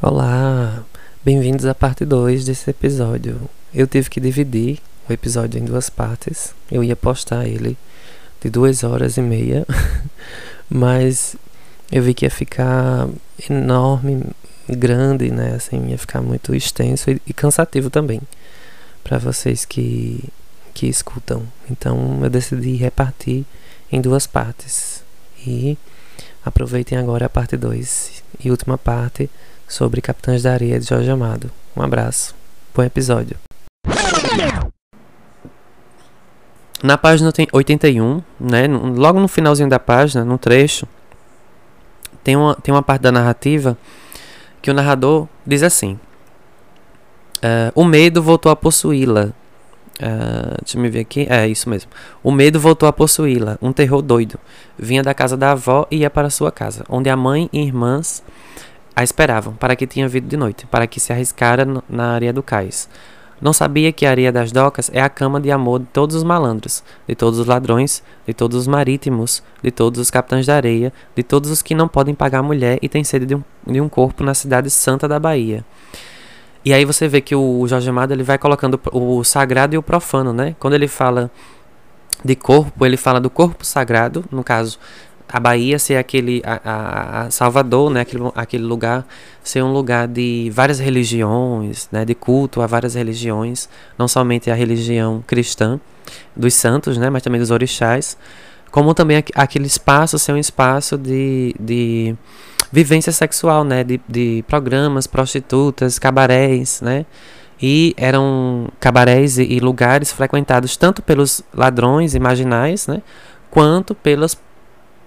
Olá, bem-vindos à parte 2 desse episódio. Eu tive que dividir o episódio em duas partes. Eu ia postar ele de duas horas e meia, mas eu vi que ia ficar enorme, grande, né? Assim, ia ficar muito extenso e, cansativo também para vocês que que escutam. Então eu decidi repartir em duas partes. E aproveitem agora a parte 2 e última parte sobre Capitães da Areia de Jorge Amado. Um abraço, bom episódio. Na página 81, né, logo no finalzinho da página, no trecho, tem uma, tem uma parte da narrativa que o narrador diz assim: uh, O medo voltou a possuí-la. Uh, deixa eu ver aqui. É isso mesmo. O medo voltou a possuí-la. Um terror doido. Vinha da casa da avó e ia para sua casa, onde a mãe e irmãs a esperavam, para que tinha vindo de noite, para que se arriscara na areia do cais. Não sabia que a areia das docas é a cama de amor de todos os malandros, de todos os ladrões, de todos os marítimos, de todos os capitães da areia, de todos os que não podem pagar mulher e têm sede de um, de um corpo na cidade santa da Bahia. E aí você vê que o Jorge Amado ele vai colocando o sagrado e o profano, né? Quando ele fala de corpo, ele fala do corpo sagrado, no caso, a Bahia ser aquele a, a, Salvador, né, aquele, aquele lugar ser um lugar de várias religiões, né, de culto a várias religiões, não somente a religião cristã dos santos, né, mas também dos orixás, como também aquele espaço ser um espaço de, de vivência sexual, né, de, de programas, prostitutas, cabarés, né, e eram cabarés e, e lugares frequentados tanto pelos ladrões imaginais, né, quanto pelas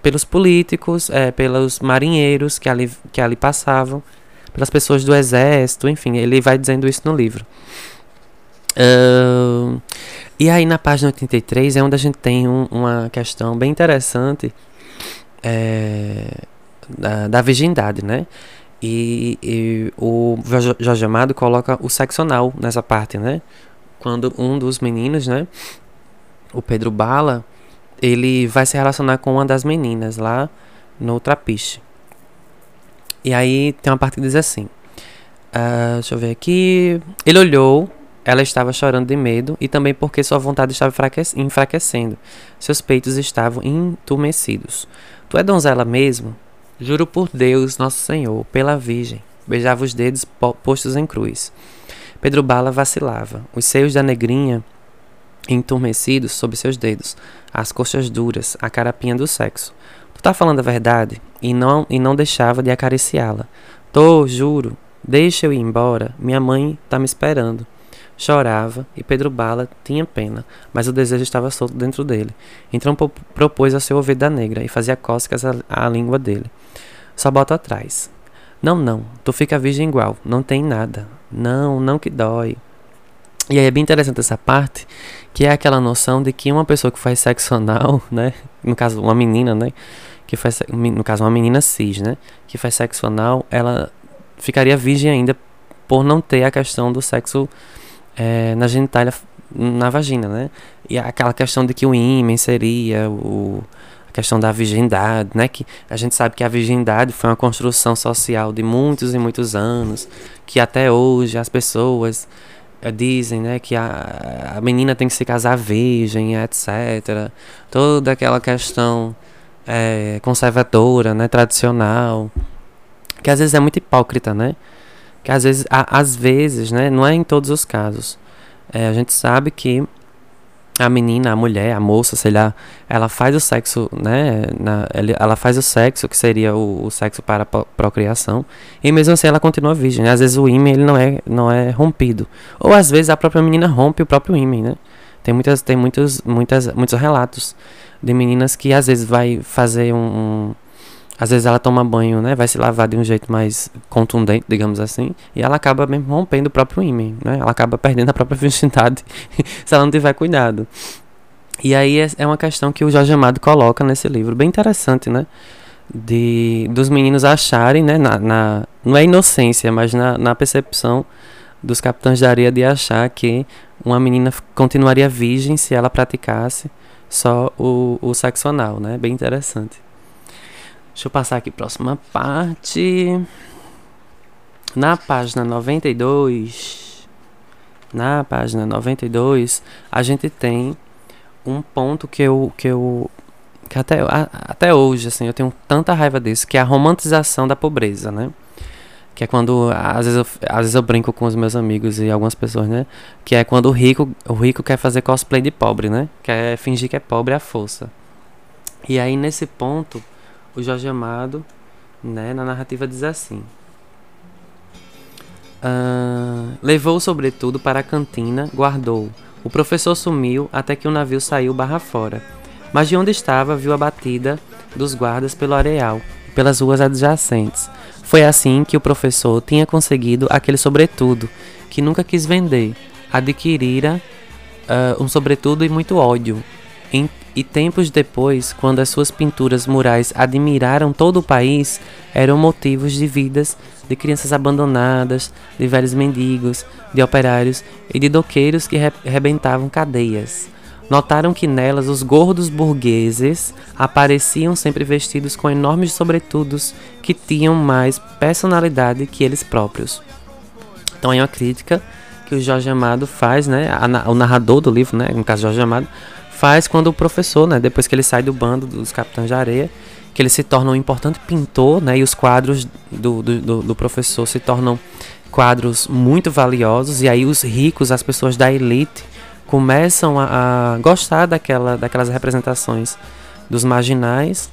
pelos políticos, é, pelos marinheiros que ali, que ali passavam, pelas pessoas do exército, enfim, ele vai dizendo isso no livro. Uh, e aí na página 83 é onde a gente tem um, uma questão bem interessante é, da, da, virgindade, né? E, e, o Jorge Amado coloca o sexo anal nessa parte, né? Quando um dos meninos, né? O Pedro Bala, ele vai se relacionar com uma das meninas lá no Trapiche. E aí tem uma parte que diz assim: uh, Deixa eu ver aqui. Ele olhou, ela estava chorando de medo e também porque sua vontade estava enfraquecendo. Seus peitos estavam entumecidos. Tu é donzela mesmo? Juro por Deus, nosso Senhor, pela Virgem. Beijava os dedos postos em cruz. Pedro Bala vacilava. Os seios da negrinha entumecidos sob seus dedos, as coxas duras, a carapinha do sexo. Tu tá falando a verdade? E não, e não deixava de acariciá-la. Tô, juro. Deixa eu ir embora. Minha mãe tá me esperando. Chorava e Pedro Bala tinha pena, mas o desejo estava solto dentro dele. Então propôs a seu ouvido da negra e fazia cócegas à língua dele. Só bota atrás. Não, não, tu fica virgem igual, não tem nada. Não, não que dói. E aí é bem interessante essa parte, que é aquela noção de que uma pessoa que faz sexo anal, né, no caso uma menina, né, que faz, no caso uma menina cis, né, que faz sexo anal, ela ficaria virgem ainda por não ter a questão do sexo é, na genitália, na vagina, né, e aquela questão de que o ímã seria o a questão da virgindade, né? Que a gente sabe que a virgindade foi uma construção social de muitos e muitos anos, que até hoje as pessoas dizem né, que a, a menina tem que se casar virgem, etc. Toda aquela questão é, conservadora, né, tradicional, que às vezes é muito hipócrita, né? Que às vezes, a, às vezes, né, não é em todos os casos. É, a gente sabe que a menina, a mulher, a moça, sei lá, ela faz o sexo, né? Na, ela faz o sexo, que seria o, o sexo para procriação, e mesmo assim ela continua virgem. Às vezes o ímã ele não é, não é rompido. Ou às vezes a própria menina rompe o próprio ímã, né? Tem, muitas, tem muitos, muitas, muitos relatos de meninas que às vezes vai fazer um às vezes ela toma banho, né? Vai se lavar de um jeito mais contundente, digamos assim. E ela acaba mesmo rompendo o próprio ímã, né? Ela acaba perdendo a própria virgindade se ela não tiver cuidado. E aí é, é uma questão que o Jorge Amado coloca nesse livro. Bem interessante, né? De, dos meninos acharem, né? Na, na não é inocência, mas na, na percepção dos capitães da areia de achar que uma menina continuaria virgem se ela praticasse só o, o sexo anal, né? Bem interessante. Deixa eu passar aqui próxima parte. na página 92, na página 92, a gente tem um ponto que eu que eu que até, a, até hoje assim, eu tenho tanta raiva disso, que é a romantização da pobreza, né? Que é quando às vezes eu, às vezes eu brinco com os meus amigos e algumas pessoas, né? Que é quando o rico, o rico quer fazer cosplay de pobre, né? Quer fingir que é pobre à força. E aí nesse ponto, o Jorge Amado, né, na narrativa diz assim: Uh, levou sobretudo para a cantina, guardou. O professor sumiu até que o navio saiu barra fora. Mas de onde estava, viu a batida dos guardas pelo areal e pelas ruas adjacentes. Foi assim que o professor tinha conseguido aquele sobretudo, que nunca quis vender. Adquirira uh, um sobretudo e muito ódio. Em, e tempos depois, quando as suas pinturas murais admiraram todo o país, eram motivos de vidas de crianças abandonadas, de velhos mendigos, de operários e de doqueiros que rebentavam cadeias. Notaram que nelas os gordos burgueses apareciam sempre vestidos com enormes sobretudos que tinham mais personalidade que eles próprios. Então é uma crítica que o Jorge Amado faz, né, o narrador do livro, né, no caso Jorge Amado, faz quando o professor, né, depois que ele sai do bando dos capitães de areia, que ele se torna um importante pintor, né? E os quadros do, do, do professor se tornam quadros muito valiosos. E aí os ricos, as pessoas da elite, começam a, a gostar daquela, daquelas representações dos marginais.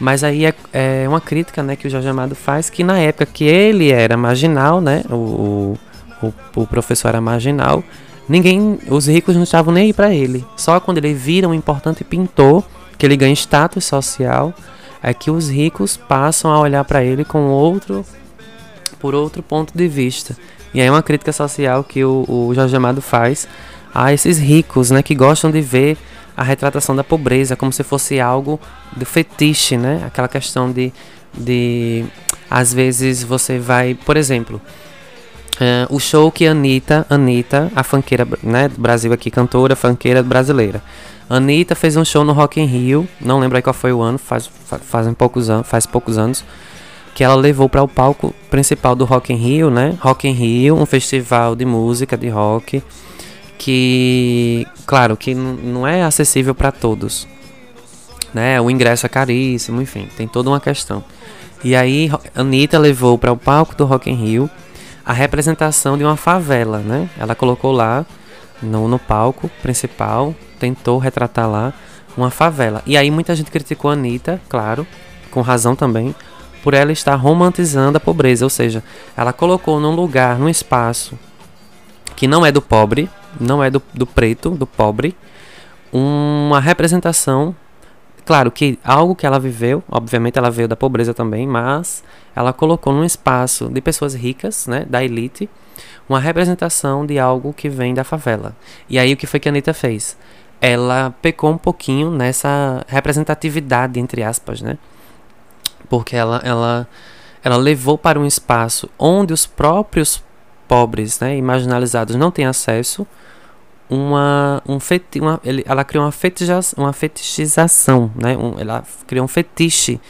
Mas aí é, é, uma crítica né, que o Jorge Amado faz que na época que ele era marginal, né, o, o, o professor era marginal, ninguém, os ricos não estavam nem aí para ele. Só quando ele vira um importante pintor, que ele ganha status social, é que os ricos passam a olhar para ele com outro por outro ponto de vista. E aí é uma crítica social que o, o Jorge Amado faz a esses ricos, né, que gostam de ver a retratação da pobreza como se fosse algo do fetiche, né? Aquela questão de, de às vezes você vai, por exemplo, uh, o show que Anitta, Anitta, a fanqueira, né, do Brasil aqui, cantora, fanqueira brasileira, Anitta fez um show no Rock in Rio, não lembro aí qual foi o ano, faz, faz, poucos, an faz poucos anos, que ela levou para o palco principal do Rock in Rio, né? Rock in Rio, um festival de música, de rock, que, claro, que não é acessível para todos, né? O ingresso é caríssimo, enfim, tem toda uma questão. E aí, Anitta levou para o palco do Rock in Rio a representação de uma favela, né? Ela colocou lá no, no palco principal tentou retratar lá uma favela. E aí muita gente criticou a Anitta, claro, com razão também, por ela estar romantizando a pobreza, ou seja, ela colocou num lugar, num espaço que não é do pobre, não é do, do preto, do pobre, uma representação, claro que algo que ela viveu, obviamente ela veio da pobreza também, mas ela colocou num espaço de pessoas ricas, né, da elite, uma representação de algo que vem da favela. E aí o que foi que a Anitta fez? ela pecou um pouquinho nessa representatividade, entre aspas, né? Porque ela, ela, ela levou para um espaço onde os próprios pobres né, e marginalizados não têm acesso uma, um feti uma, ele, ela criou uma, feticha uma fetichização, né? Um, ela criou um fetiche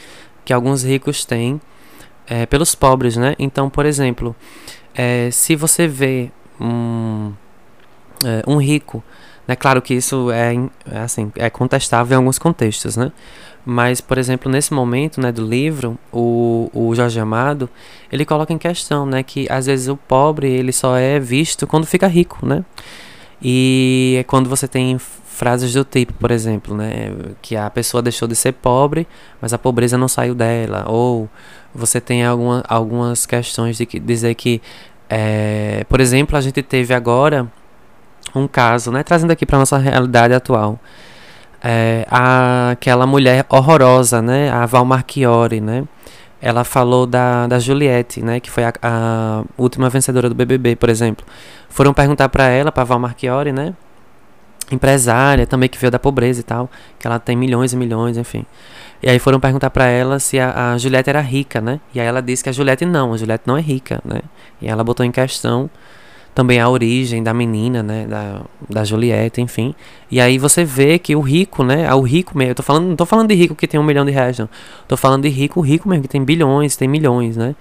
que alguns ricos têm é, pelos pobres, né? Então, por exemplo, é, se você vê um, é, um rico é claro que isso é, é, assim, é contestável em alguns contextos, né? Mas, por exemplo, nesse momento né, do livro, o, o Jorge Amado, ele coloca em questão né, que às vezes o pobre ele só é visto quando fica rico, né? E é quando você tem frases do tipo, por exemplo, né, que a pessoa deixou de ser pobre, mas a pobreza não saiu dela, ou você tem alguma, algumas questões de que, dizer que, é, por exemplo, a gente teve agora um caso, né, trazendo aqui para nossa realidade atual. É, aquela mulher horrorosa, né, a Val Marchiori, né, ela falou da, da Juliette, né, que foi a, a última vencedora do BBB, por exemplo. Foram perguntar para ela, para Val Marchiori, né, empresária também que veio da pobreza e tal, que ela tem milhões e milhões, enfim. E aí foram perguntar para ela se a, a Juliette era rica, né? E aí ela disse que a Juliette não, a Juliette não é rica, né? E ela botou em questão também a origem da menina, né, da, da Julieta, enfim. E aí você vê que o rico, né, o rico mesmo, eu tô falando, não tô falando de rico que tem um milhão de reais, não. Tô falando de rico, rico mesmo, que tem bilhões, tem milhões, né.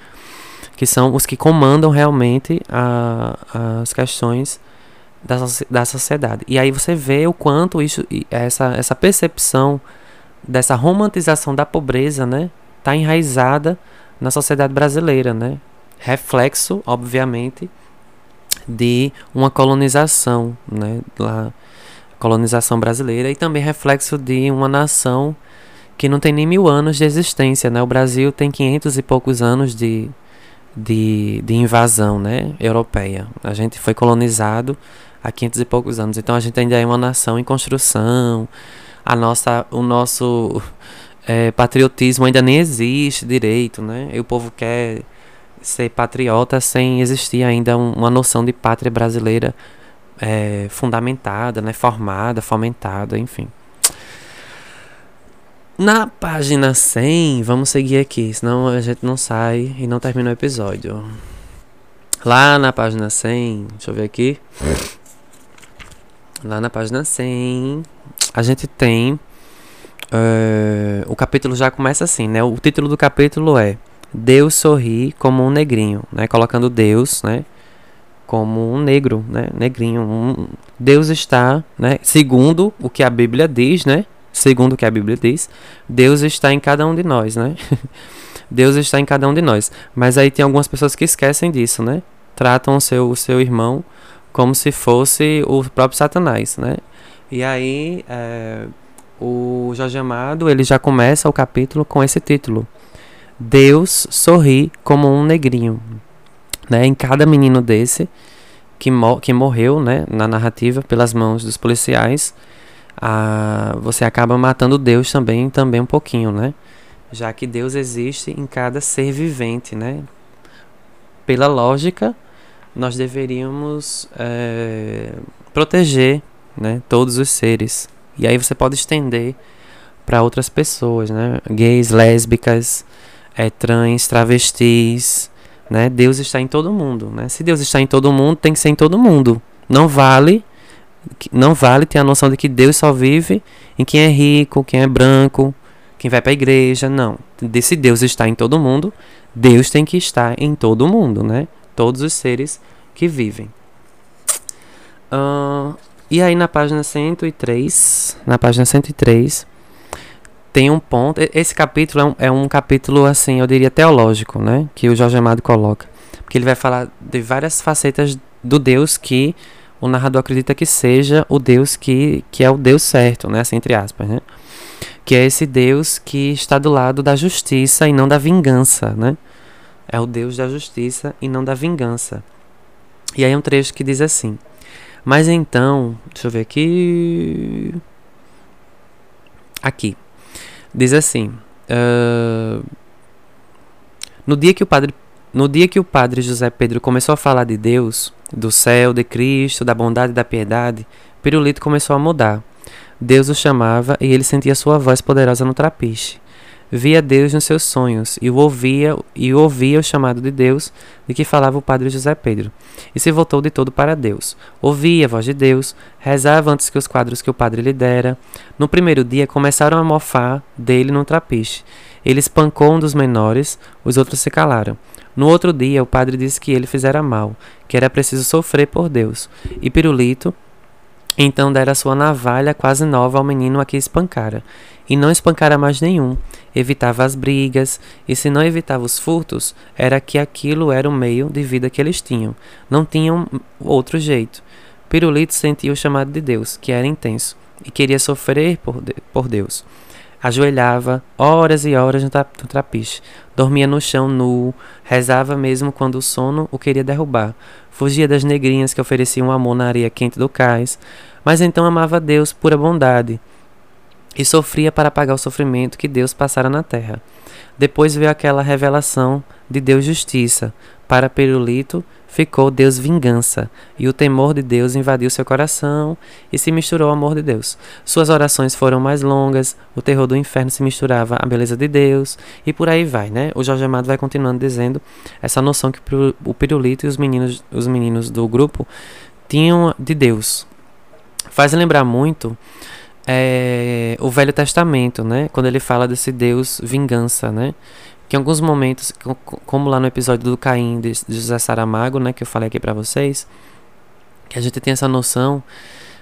que são os que comandam realmente a, as questões da, da sociedade. E aí você vê o quanto isso, essa, essa percepção dessa romantização da pobreza, né, está enraizada na sociedade brasileira, né? Reflexo, obviamente, de uma colonização, né, lá, colonização brasileira e também reflexo de uma nação que não tem nem mil anos de existência, né? O Brasil tem quinhentos e poucos anos de, de, de invasão, né, europeia. A gente foi colonizado há quinhentos e poucos anos, então a gente ainda é uma nação em construção. A nossa, o nosso é, patriotismo ainda nem existe direito, né? E o povo quer ser patriota sem existir ainda um, uma noção de pátria brasileira é, fundamentada, né? Formada, fomentada, enfim. Na página 100, vamos seguir aqui, senão a gente não sai e não termina o episódio. Lá na página 100, deixa eu ver aqui. Lá na página 100, a gente tem. Uh, o capítulo já começa assim, né? O título do capítulo é Deus sorri como um negrinho, né? Colocando Deus, né? Como um negro, né? Negrinho. Um, Deus está, né? Segundo o que a Bíblia diz, né? segundo o que a Bíblia diz, Deus está em cada um de nós, né? Deus está em cada um de nós. Mas aí tem algumas pessoas que esquecem disso, né? Tratam o seu, o seu irmão como se fosse o próprio Satanás, né? E aí é, o Jorge Amado ele já começa o capítulo com esse título: Deus sorri como um negrinho, né? Em cada menino desse que, mo que morreu, né? Na narrativa pelas mãos dos policiais a, você acaba matando Deus também, também um pouquinho, né? Já que Deus existe em cada ser vivente, né? Pela lógica, nós deveríamos é, proteger né, todos os seres. E aí você pode estender para outras pessoas, né? Gays, lésbicas, é, trans, travestis, né? Deus está em todo mundo, né? Se Deus está em todo mundo, tem que ser em todo mundo. Não vale não vale ter a noção de que Deus só vive em quem é rico, quem é branco, quem vai para a igreja. Não. Se Deus está em todo mundo, Deus tem que estar em todo mundo, né? Todos os seres que vivem. Uh, e aí na página 103, na página 103, tem um ponto. Esse capítulo é um, é um capítulo, assim, eu diria teológico, né? Que o Jorge Amado coloca. Porque ele vai falar de várias facetas do Deus que o narrador acredita que seja o Deus que, que é o Deus certo, né? Assim, entre aspas, né? Que é esse Deus que está do lado da justiça e não da vingança, né? É o Deus da justiça e não da vingança. E aí um trecho que diz assim: Mas então, deixa eu ver aqui. Aqui. Diz assim: uh, No dia que o padre no dia que o padre José Pedro começou a falar de Deus, do céu, de Cristo, da bondade e da piedade, Pirulito começou a mudar. Deus o chamava e ele sentia sua voz poderosa no trapiche. Via Deus nos seus sonhos e ouvia e ouvia o chamado de Deus de que falava o padre José Pedro. E se voltou de todo para Deus. Ouvia a voz de Deus, rezava antes que os quadros que o padre lhe dera. No primeiro dia começaram a mofar dele no trapiche. Ele espancou um dos menores, os outros se calaram. No outro dia, o padre disse que ele fizera mal, que era preciso sofrer por Deus. E Pirulito então dera sua navalha quase nova ao menino a que espancara, e não espancara mais nenhum. Evitava as brigas, e se não evitava os furtos, era que aquilo era o meio de vida que eles tinham. Não tinham outro jeito. Pirulito sentia o chamado de Deus, que era intenso, e queria sofrer por, de por Deus. Ajoelhava horas e horas no, no trapiche. Dormia no chão nu, rezava mesmo quando o sono o queria derrubar. Fugia das negrinhas que ofereciam amor na areia quente do cais. Mas então amava Deus pura bondade e sofria para pagar o sofrimento que Deus passara na terra. Depois veio aquela revelação de Deus justiça. Para Perulito ficou Deus vingança, e o temor de Deus invadiu seu coração e se misturou ao amor de Deus. Suas orações foram mais longas, o terror do inferno se misturava à beleza de Deus, e por aí vai, né? O Jorge Amado vai continuando dizendo essa noção que o Pirulito e os meninos, os meninos do grupo tinham de Deus. Faz lembrar muito é, o Velho Testamento, né? Quando ele fala desse Deus vingança, né? que em alguns momentos, como lá no episódio do Caim de, José Saramago, né, que eu falei aqui para vocês, que a gente tem essa noção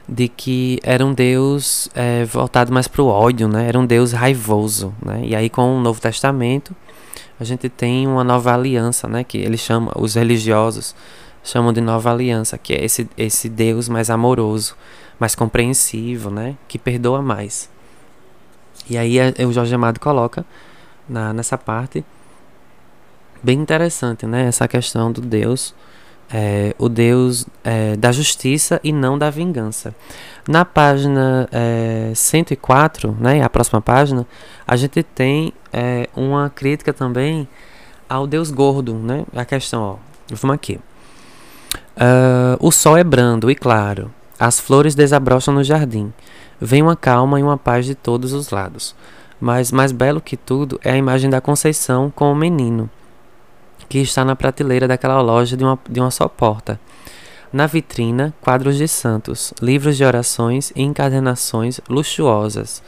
de que era um Deus é, voltado mais para o ódio, né? Era um Deus raivoso, né? E aí com o Novo Testamento a gente tem uma nova aliança, né? Que ele chama os religiosos chamam de nova aliança, que é esse esse Deus mais amoroso, mais compreensivo, né? Que perdoa mais. E aí é, o Jorge Amado coloca na, nessa parte bem interessante, né? Essa questão do Deus, é, o Deus é, da justiça e não da vingança. Na página é, 104, né? A próxima página, a gente tem é, uma crítica também ao Deus gordo, né? A questão, ó, vamos aqui. Uh, o sol é brando e claro, as flores desabrocham no jardim. Vem uma calma e uma paz de todos os lados. Mas mais belo que tudo é a imagem da Conceição com o menino, que está na prateleira daquela loja de uma, de uma só porta. Na vitrina, quadros de santos, livros de orações e encadernações luxuosas,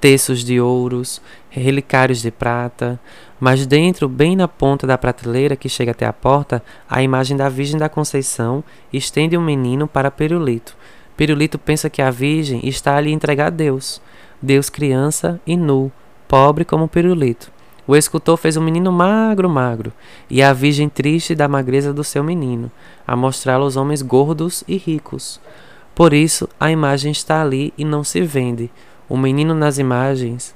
terços de ouros, relicários de prata, mas dentro, bem na ponta da prateleira que chega até a porta, a imagem da Virgem da Conceição estende um menino para Perulito, Pirulito pensa que a Virgem está ali entregar a Deus. Deus criança e nu, pobre como Pirulito. O escultor fez um menino magro, magro, e a Virgem triste da magreza do seu menino, a mostrá-lo aos homens gordos e ricos. Por isso, a imagem está ali e não se vende. O menino nas imagens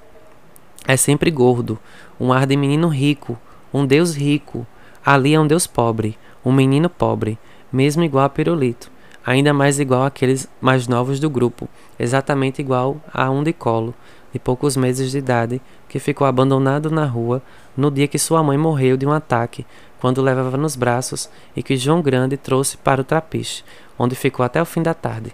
é sempre gordo, um ar de menino rico, um Deus rico. Ali é um Deus pobre, um menino pobre, mesmo igual a Pirulito ainda mais igual àqueles mais novos do grupo, exatamente igual a um de colo, de poucos meses de idade, que ficou abandonado na rua no dia que sua mãe morreu de um ataque, quando levava nos braços e que João Grande trouxe para o trapiche, onde ficou até o fim da tarde.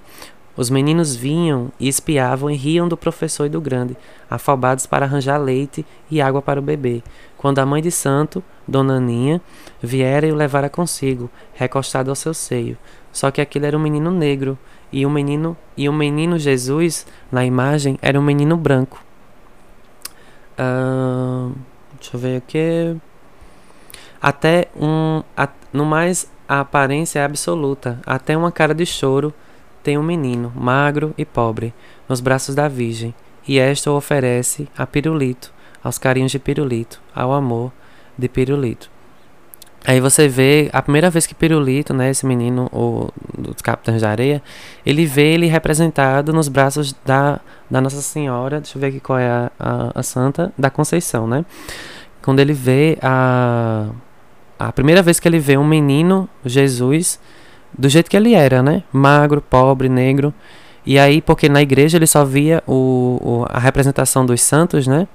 Os meninos vinham e espiavam e riam do professor e do grande, afobados para arranjar leite e água para o bebê, quando a mãe de santo, Dona Aninha, viera e o levara consigo, recostado ao seu seio. Só que aquele era um menino negro e o menino e o menino Jesus na imagem era um menino branco. Uh, deixa eu ver aqui. Até um, a, no mais a aparência é absoluta. Até uma cara de choro tem um menino magro e pobre nos braços da Virgem e esta o oferece a Pirulito, aos carinhos de Pirulito, ao amor de Pirulito. Aí você vê, a primeira vez que Pirulito, né, esse menino o, dos Capitães da Areia, ele vê ele representado nos braços da, da Nossa Senhora, deixa eu ver aqui qual é a, a, a Santa, da Conceição, né? Quando ele vê a, a primeira vez que ele vê um menino, Jesus, do jeito que ele era, né? Magro, pobre, negro. E aí, porque na igreja ele só via o, o a representação dos santos, né?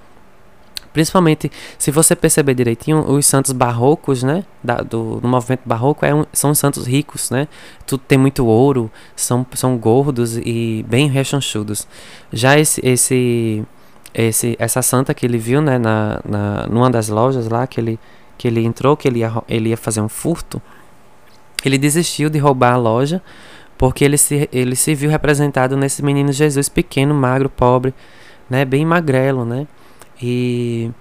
Principalmente, se você perceber direitinho, os santos barrocos, né? Da, do, do movimento barroco é um, são santos ricos, né? Tudo tem muito ouro, são, são gordos e bem rechonchudos. Já esse, esse, esse, essa santa que ele viu, né? Na, na, numa das lojas lá que ele, que ele entrou, que ele ia, ele ia fazer um furto, ele desistiu de roubar a loja porque ele se, ele se viu representado nesse menino Jesus pequeno, magro, pobre, né? Bem magrelo, né? E,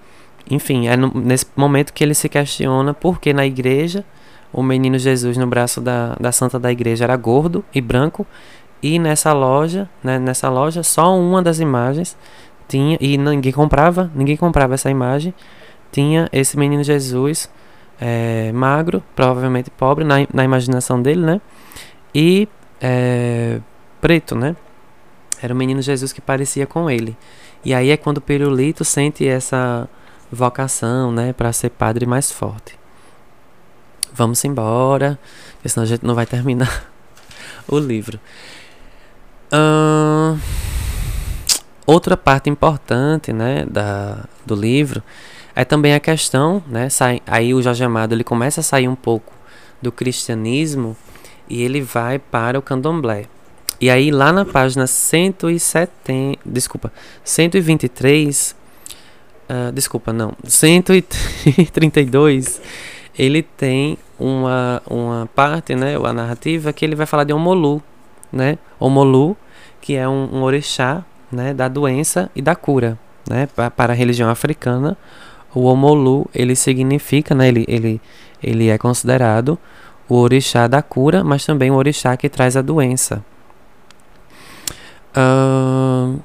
enfim, é no, nesse momento que ele se questiona por que na igreja o menino Jesus no braço da, da santa da igreja era gordo e branco e nessa loja, né, nessa loja só uma das imagens tinha e ninguém comprava, ninguém comprava essa imagem, tinha esse menino Jesus é, magro, provavelmente pobre na, na imaginação dele, né? E é, preto, né? Era o menino Jesus que parecia com ele. E aí é quando o pirulito sente essa vocação, né, para ser padre mais forte. Vamos embora, porque senão a gente não vai terminar o livro. Outra parte importante, né, da, do livro é também a questão, né, sai, aí o Jorge Amado ele começa a sair um pouco do cristianismo e ele vai para o candomblé. E aí lá na página 170, desculpa, 123, uh, desculpa, não, 132, ele tem uma, uma parte, né, a narrativa, que ele vai falar de Omolu, né, Omolu, que é um, um orixá, né, da doença e da cura, né, para a religião africana, o Omolu, ele significa, né, ele, ele, ele é considerado o orixá da cura, mas também o orixá que traz a doença. Uh,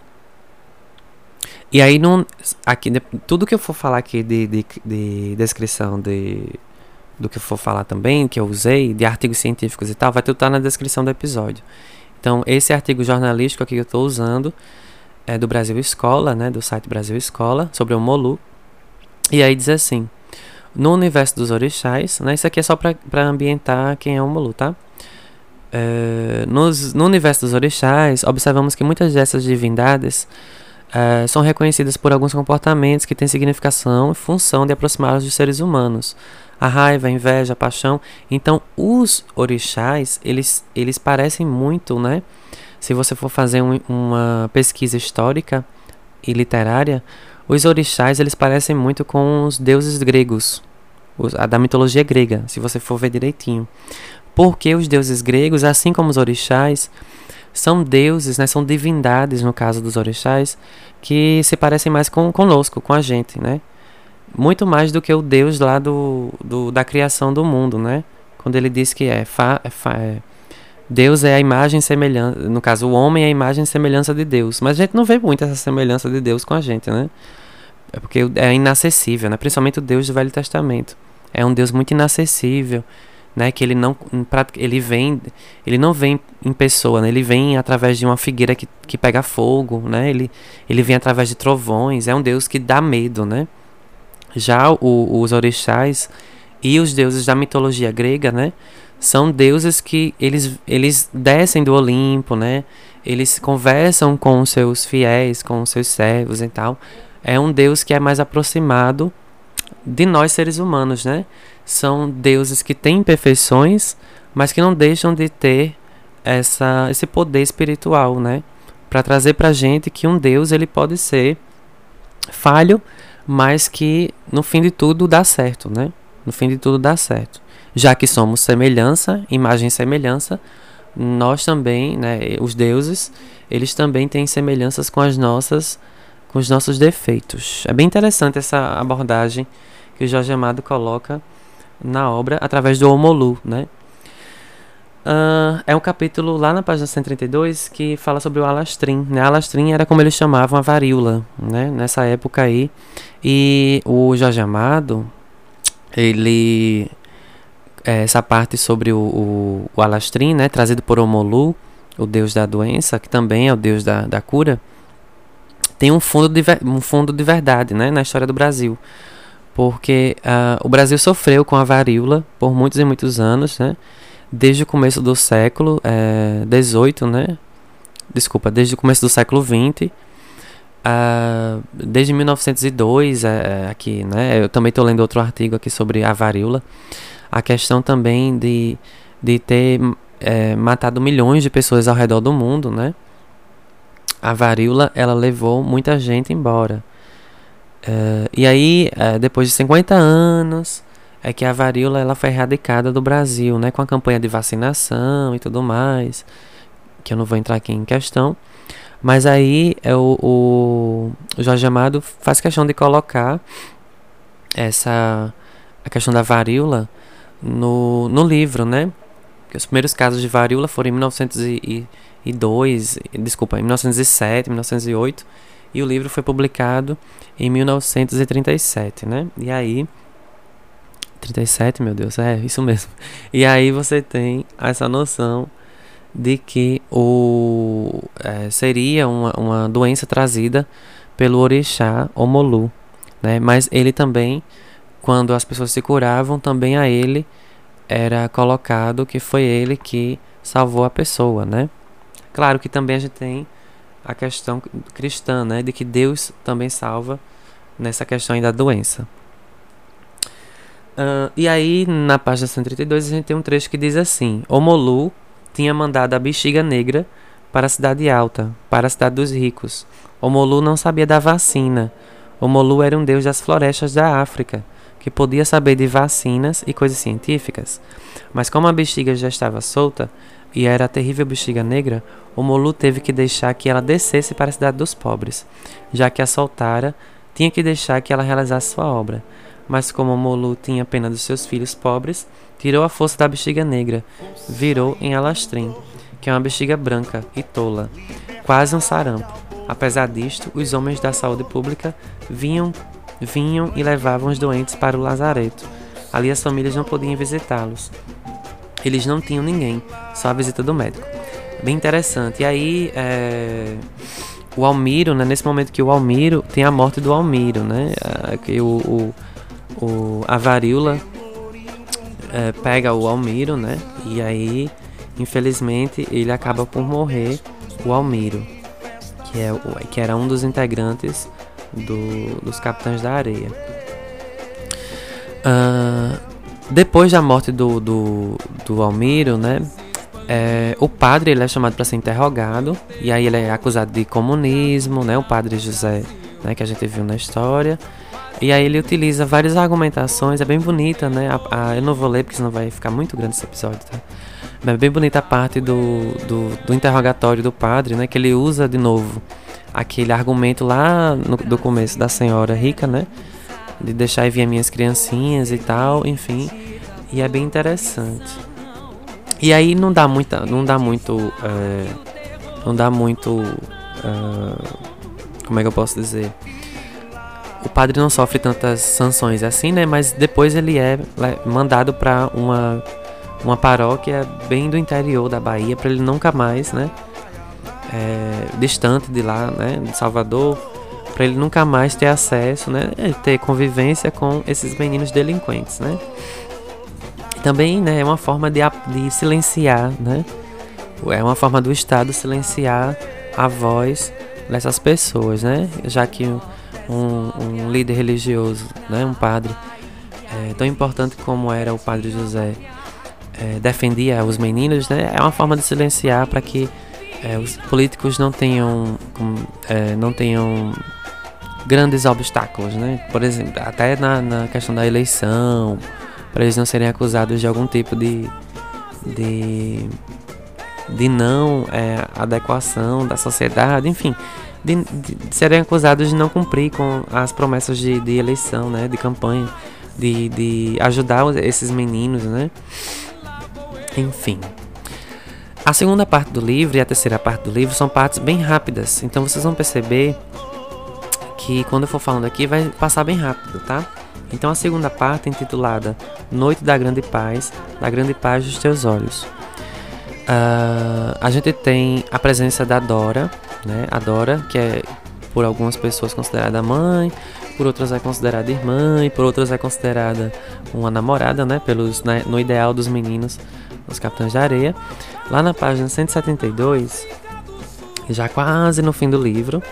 e aí, não, aqui, tudo que eu for falar aqui de, de, de descrição de, do que eu for falar também, que eu usei, de artigos científicos e tal, vai tudo estar na descrição do episódio. Então, esse artigo jornalístico aqui que eu estou usando é do Brasil Escola, né, do site Brasil Escola, sobre o Molu. E aí diz assim: no universo dos orixás, né, isso aqui é só para ambientar quem é o Molu, tá? É, nos, no universo dos orixás, observamos que muitas dessas divindades é, são reconhecidas por alguns comportamentos que têm significação e função de aproximá-los dos seres humanos. A raiva, a inveja, a paixão. Então, os orixás, eles, eles parecem muito, né? Se você for fazer um, uma pesquisa histórica e literária, os orixás eles parecem muito com os deuses gregos, os, a da mitologia grega, se você for ver direitinho. Porque os deuses gregos, assim como os orixás, são deuses, né, são divindades, no caso dos orixás, que se parecem mais com conosco, com a gente, né? Muito mais do que o deus lá do, do da criação do mundo, né? Quando ele diz que é, fa, é, fa, é Deus é a imagem semelhança, no caso, o homem é a imagem e semelhança de Deus. Mas a gente não vê muito essa semelhança de Deus com a gente, né? É porque é inacessível, né? Principalmente o Deus do Velho Testamento. É um Deus muito inacessível, né? Que ele não ele vem, ele não vem em pessoa, né? Ele vem através de uma figueira que, que pega fogo, né? Ele ele vem através de trovões. É um Deus que dá medo, né? Já o, os orixás e os deuses da mitologia grega, né? são deuses que eles, eles descem do Olimpo, né? Eles conversam com os seus fiéis, com os seus servos e tal. É um Deus que é mais aproximado de nós seres humanos, né? São deuses que têm imperfeições, mas que não deixam de ter essa, esse poder espiritual, né? Para trazer para gente que um Deus ele pode ser falho, mas que no fim de tudo dá certo, né? No fim de tudo dá certo já que somos semelhança, imagem e semelhança, nós também, né, os deuses, eles também têm semelhanças com as nossas, com os nossos defeitos. É bem interessante essa abordagem que o Jorge Amado coloca na obra através do Homolu, né? Uh, é um capítulo lá na página 132 que fala sobre o alastrim. Né? Alastrim era como eles chamavam a varíola, né? Nessa época aí. E o Jorge Amado, ele é, essa parte sobre o, o, o Alastrim, né, trazido por Omolu, o deus da doença, que também é o deus da, da cura, tem um fundo, de, um fundo de verdade né, na história do Brasil. Porque uh, o Brasil sofreu com a varíola por muitos e muitos anos, né, desde o começo do século XVIII, é, né, desculpa, desde o começo do século XX, Uh, desde 1902 é, aqui, né? Eu também estou lendo outro artigo aqui sobre a varíola a questão também de, de ter matado milhões de pessoas ao redor do mundo, né? A varíola, ela levou muita gente embora. É, e aí, é, depois de 50 anos, é que a varíola ela foi erradicada do Brasil, né? Com a campanha de vacinação e tudo mais, que eu não vou entrar aqui em questão. Mas aí é o, o, Jorge Amado faz questão de colocar essa a questão da varíola no, no livro, né? Que os primeiros casos de varíola foram em 1902, desculpa, em 1907, 1908, e o livro foi publicado em 1937, né? E aí 37, meu Deus, é isso mesmo. E aí você tem essa noção de que o é, seria uma, uma doença trazida pelo orixá Omolu, né? Mas ele também quando as pessoas se curavam, também a ele era colocado que foi ele que salvou a pessoa, né? Claro que também a gente tem a questão cristã, né, de que Deus também salva nessa questão da doença. Uh, e aí, na página 132, a gente tem um trecho que diz assim: Omolu tinha mandado a bexiga negra para a cidade alta, para a cidade dos ricos. Omolu não sabia da vacina. Omolu era um deus das florestas da África que podia saber de vacinas e coisas científicas. Mas como a bexiga já estava solta e era a terrível bexiga negra, o Molu teve que deixar que ela descesse para a cidade dos pobres, já que a soltara tinha que deixar que ela realizasse sua obra. Mas como Molu tinha pena dos seus filhos pobres, tirou a força da bexiga negra, virou em alastrim, que é uma bexiga branca e tola, quase um sarampo. Apesar disto, os homens da saúde pública vinham, vinham e levavam os doentes para o lazareto. Ali as famílias não podiam visitá-los. Eles não tinham ninguém, só a visita do médico. Bem interessante. E aí, é, o Almiro, né, nesse momento que o Almiro tem a morte do Almiro, né? Que o, o, o, a varíola é, pega o Almiro, né? E aí, infelizmente, ele acaba por morrer, o Almiro, que, é, que era um dos integrantes do, dos Capitães da Areia. Uh, depois da morte do, do, do Almiro, né? É, o padre ele é chamado para ser interrogado e aí ele é acusado de comunismo, né? O padre José, né? Que a gente viu na história. E aí ele utiliza várias argumentações, é bem bonita, né? A, a, eu não vou ler porque senão vai ficar muito grande esse episódio, tá? Mas é bem bonita a parte do, do, do, interrogatório do padre, né? Que ele usa de novo aquele argumento lá no, do começo da senhora rica, né? De deixar vir minhas criancinhas e tal, enfim. E é bem interessante. E aí não dá muita, não dá muito, é, não dá muito, é, como é que eu posso dizer? O padre não sofre tantas sanções assim, né? Mas depois ele é mandado para uma uma paróquia bem do interior da Bahia para ele nunca mais, né? É, distante de lá, né? De Salvador, para ele nunca mais ter acesso, né? Ter convivência com esses meninos delinquentes, né? Também né, é uma forma de, de silenciar, né? É uma forma do Estado silenciar a voz dessas pessoas, né? Já que um, um líder religioso, né, um padre, é, tão importante como era o Padre José, é, defendia os meninos, né? É uma forma de silenciar para que é, os políticos não tenham, é, não tenham grandes obstáculos, né? Por exemplo, até na, na questão da eleição, para eles não serem acusados de algum tipo de de, de não é, adequação da sociedade, enfim, de, de, serem acusados de não cumprir com as promessas de, de eleição, né, de campanha, de, de ajudar esses meninos, né, enfim. A segunda parte do livro e a terceira parte do livro são partes bem rápidas, então vocês vão perceber que quando eu for falando aqui vai passar bem rápido, tá? Então a segunda parte é intitulada Noite da Grande Paz, da Grande Paz dos Teus Olhos. Uh, a gente tem a presença da Dora, né? A Dora, que é por algumas pessoas considerada mãe, por outras é considerada irmã, e por outras é considerada uma namorada, né? Pelos, né? No ideal dos meninos, os Capitães da Areia. Lá na página 172, já quase no fim do livro,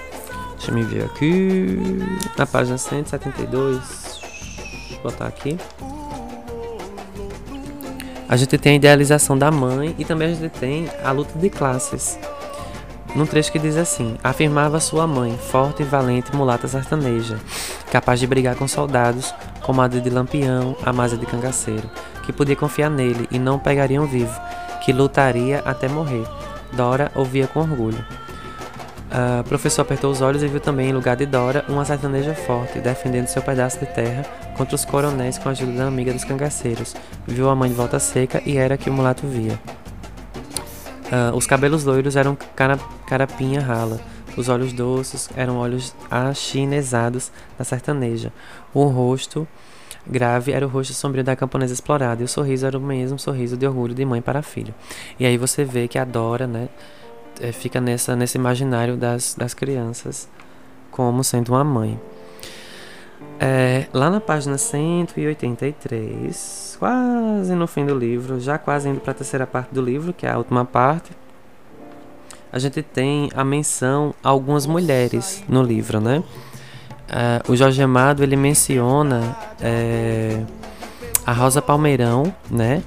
deixa eu me ver aqui, na página 172 botar aqui. A gente tem a idealização da mãe e também a gente tem a luta de classes. Num trecho que diz assim: afirmava sua mãe, forte e valente mulata sertaneja, capaz de brigar com soldados, como a de Lampião, a Masa de Cangaceiro, que podia confiar nele e não pegariam vivo, que lutaria até morrer. Dora ouvia com orgulho. O uh, professor apertou os olhos e viu também, em lugar de Dora, uma sertaneja forte, defendendo seu pedaço de terra contra os coronéis com a ajuda da amiga dos cangaceiros. Viu a mãe de volta seca e era que o mulato via. Uh, os cabelos loiros eram cara, carapinha rala. Os olhos doces eram olhos achinesados da sertaneja. O rosto grave era o rosto sombrio da camponesa explorada. E o sorriso era o mesmo sorriso de orgulho de mãe para filho. E aí você vê que a Dora, né? É, fica nessa, nesse imaginário das, das crianças como sendo uma mãe. É, lá na página 183, quase no fim do livro, já quase indo para a terceira parte do livro, que é a última parte, a gente tem a menção a algumas mulheres no livro, né? É, o Jorge Amado ele menciona é, a Rosa Palmeirão, né?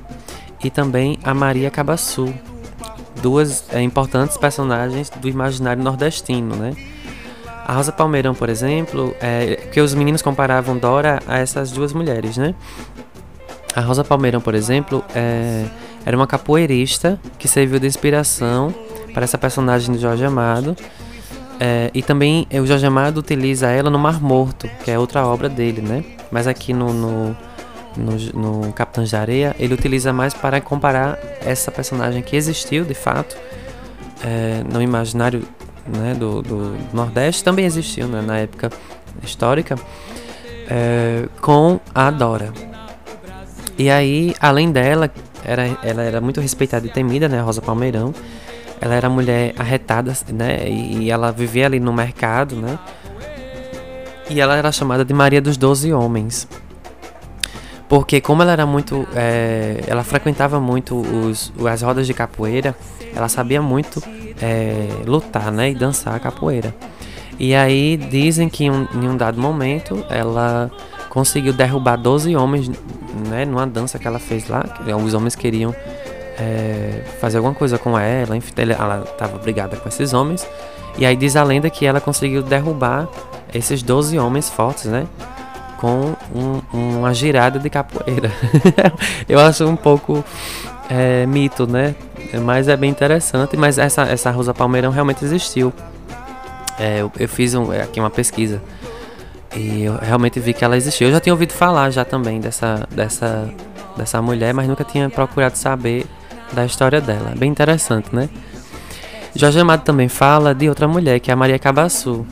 E também a Maria Cabaçu, duas é, importantes personagens do imaginário nordestino, né? A Rosa Palmeirão, por exemplo, é que os meninos comparavam Dora a essas duas mulheres, né? A Rosa Palmeirão, por exemplo, é, era uma capoeirista que serviu de inspiração para essa personagem do Jorge Amado. É, e também o Jorge Amado utiliza ela no Mar Morto, que é outra obra dele, né? Mas aqui no, no, no, no de Areia, ele utiliza mais para comparar essa personagem que existiu de fato é, no imaginário né, do, do, Nordeste, também existiu né, na época histórica, é, com a Dora. E aí, além dela, era, ela era muito respeitada e temida, né, Rosa Palmeirão. Ela era mulher arretada, né, e, e ela vivia ali no mercado, né, e ela era chamada de Maria dos Doze Homens. Porque como ela era muito. É, ela frequentava muito os, as rodas de capoeira, ela sabia muito é, lutar né, e dançar capoeira. E aí dizem que em um, em um dado momento ela conseguiu derrubar 12 homens né, numa dança que ela fez lá. Os homens queriam é, fazer alguma coisa com ela, ela estava brigada com esses homens. E aí diz a lenda que ela conseguiu derrubar esses 12 homens fortes, né? Com um, uma girada de capoeira. eu acho um pouco é, mito, né? Mas é bem interessante. Mas essa, essa Rosa Palmeirão realmente existiu. É, eu, eu, fiz um, aqui uma pesquisa e eu realmente vi que ela existiu. Eu já tinha ouvido falar já também dessa, dessa, dessa mulher, mas nunca tinha procurado saber da história dela. Bem interessante, né? Jorge Amado também fala de outra mulher, que é a Maria Cabaçu.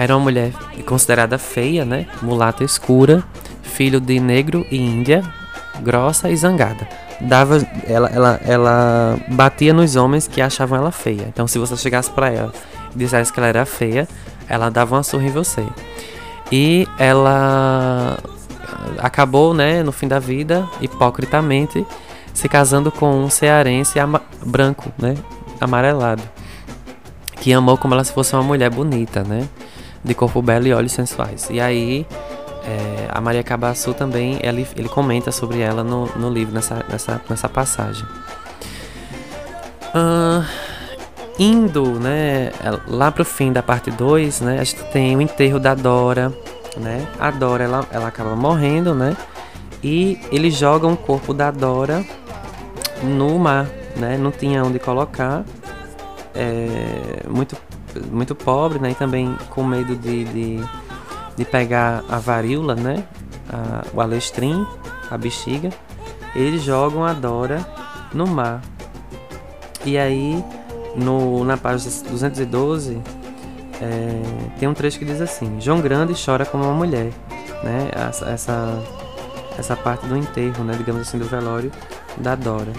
Era uma mulher considerada feia, né? Mulata escura, filho de negro e índia, grossa e zangada. Dava, ela, ela, ela batia nos homens que achavam ela feia. Então, se você chegasse para ela e dissesse que ela era feia, ela dava uma surra em você. E ela acabou, né, no fim da vida, hipocritamente, se casando com um cearense branco, né, amarelado, que amou como ela se fosse uma mulher bonita, né? De corpo belo e olhos sensuais. E aí, é, a Maria Cabaçu também, ele, ele comenta sobre ela no, no livro, nessa, nessa, nessa passagem. Uh, indo, né, lá pro fim da parte 2, né, a gente tem o enterro da Dora, né? A Dora, ela, ela acaba morrendo, né? E eles jogam o corpo da Dora no mar, né? Não tinha onde colocar. É, muito, muito pobre, né? E também com medo de, de, de pegar a varíola, né? A, o alestrim, a bexiga. Eles jogam a Dora no mar. E aí, no, na página 212, é, tem um trecho que diz assim: João Grande chora como uma mulher. Né? Essa, essa, essa parte do enterro, né? digamos assim, do velório da Dora.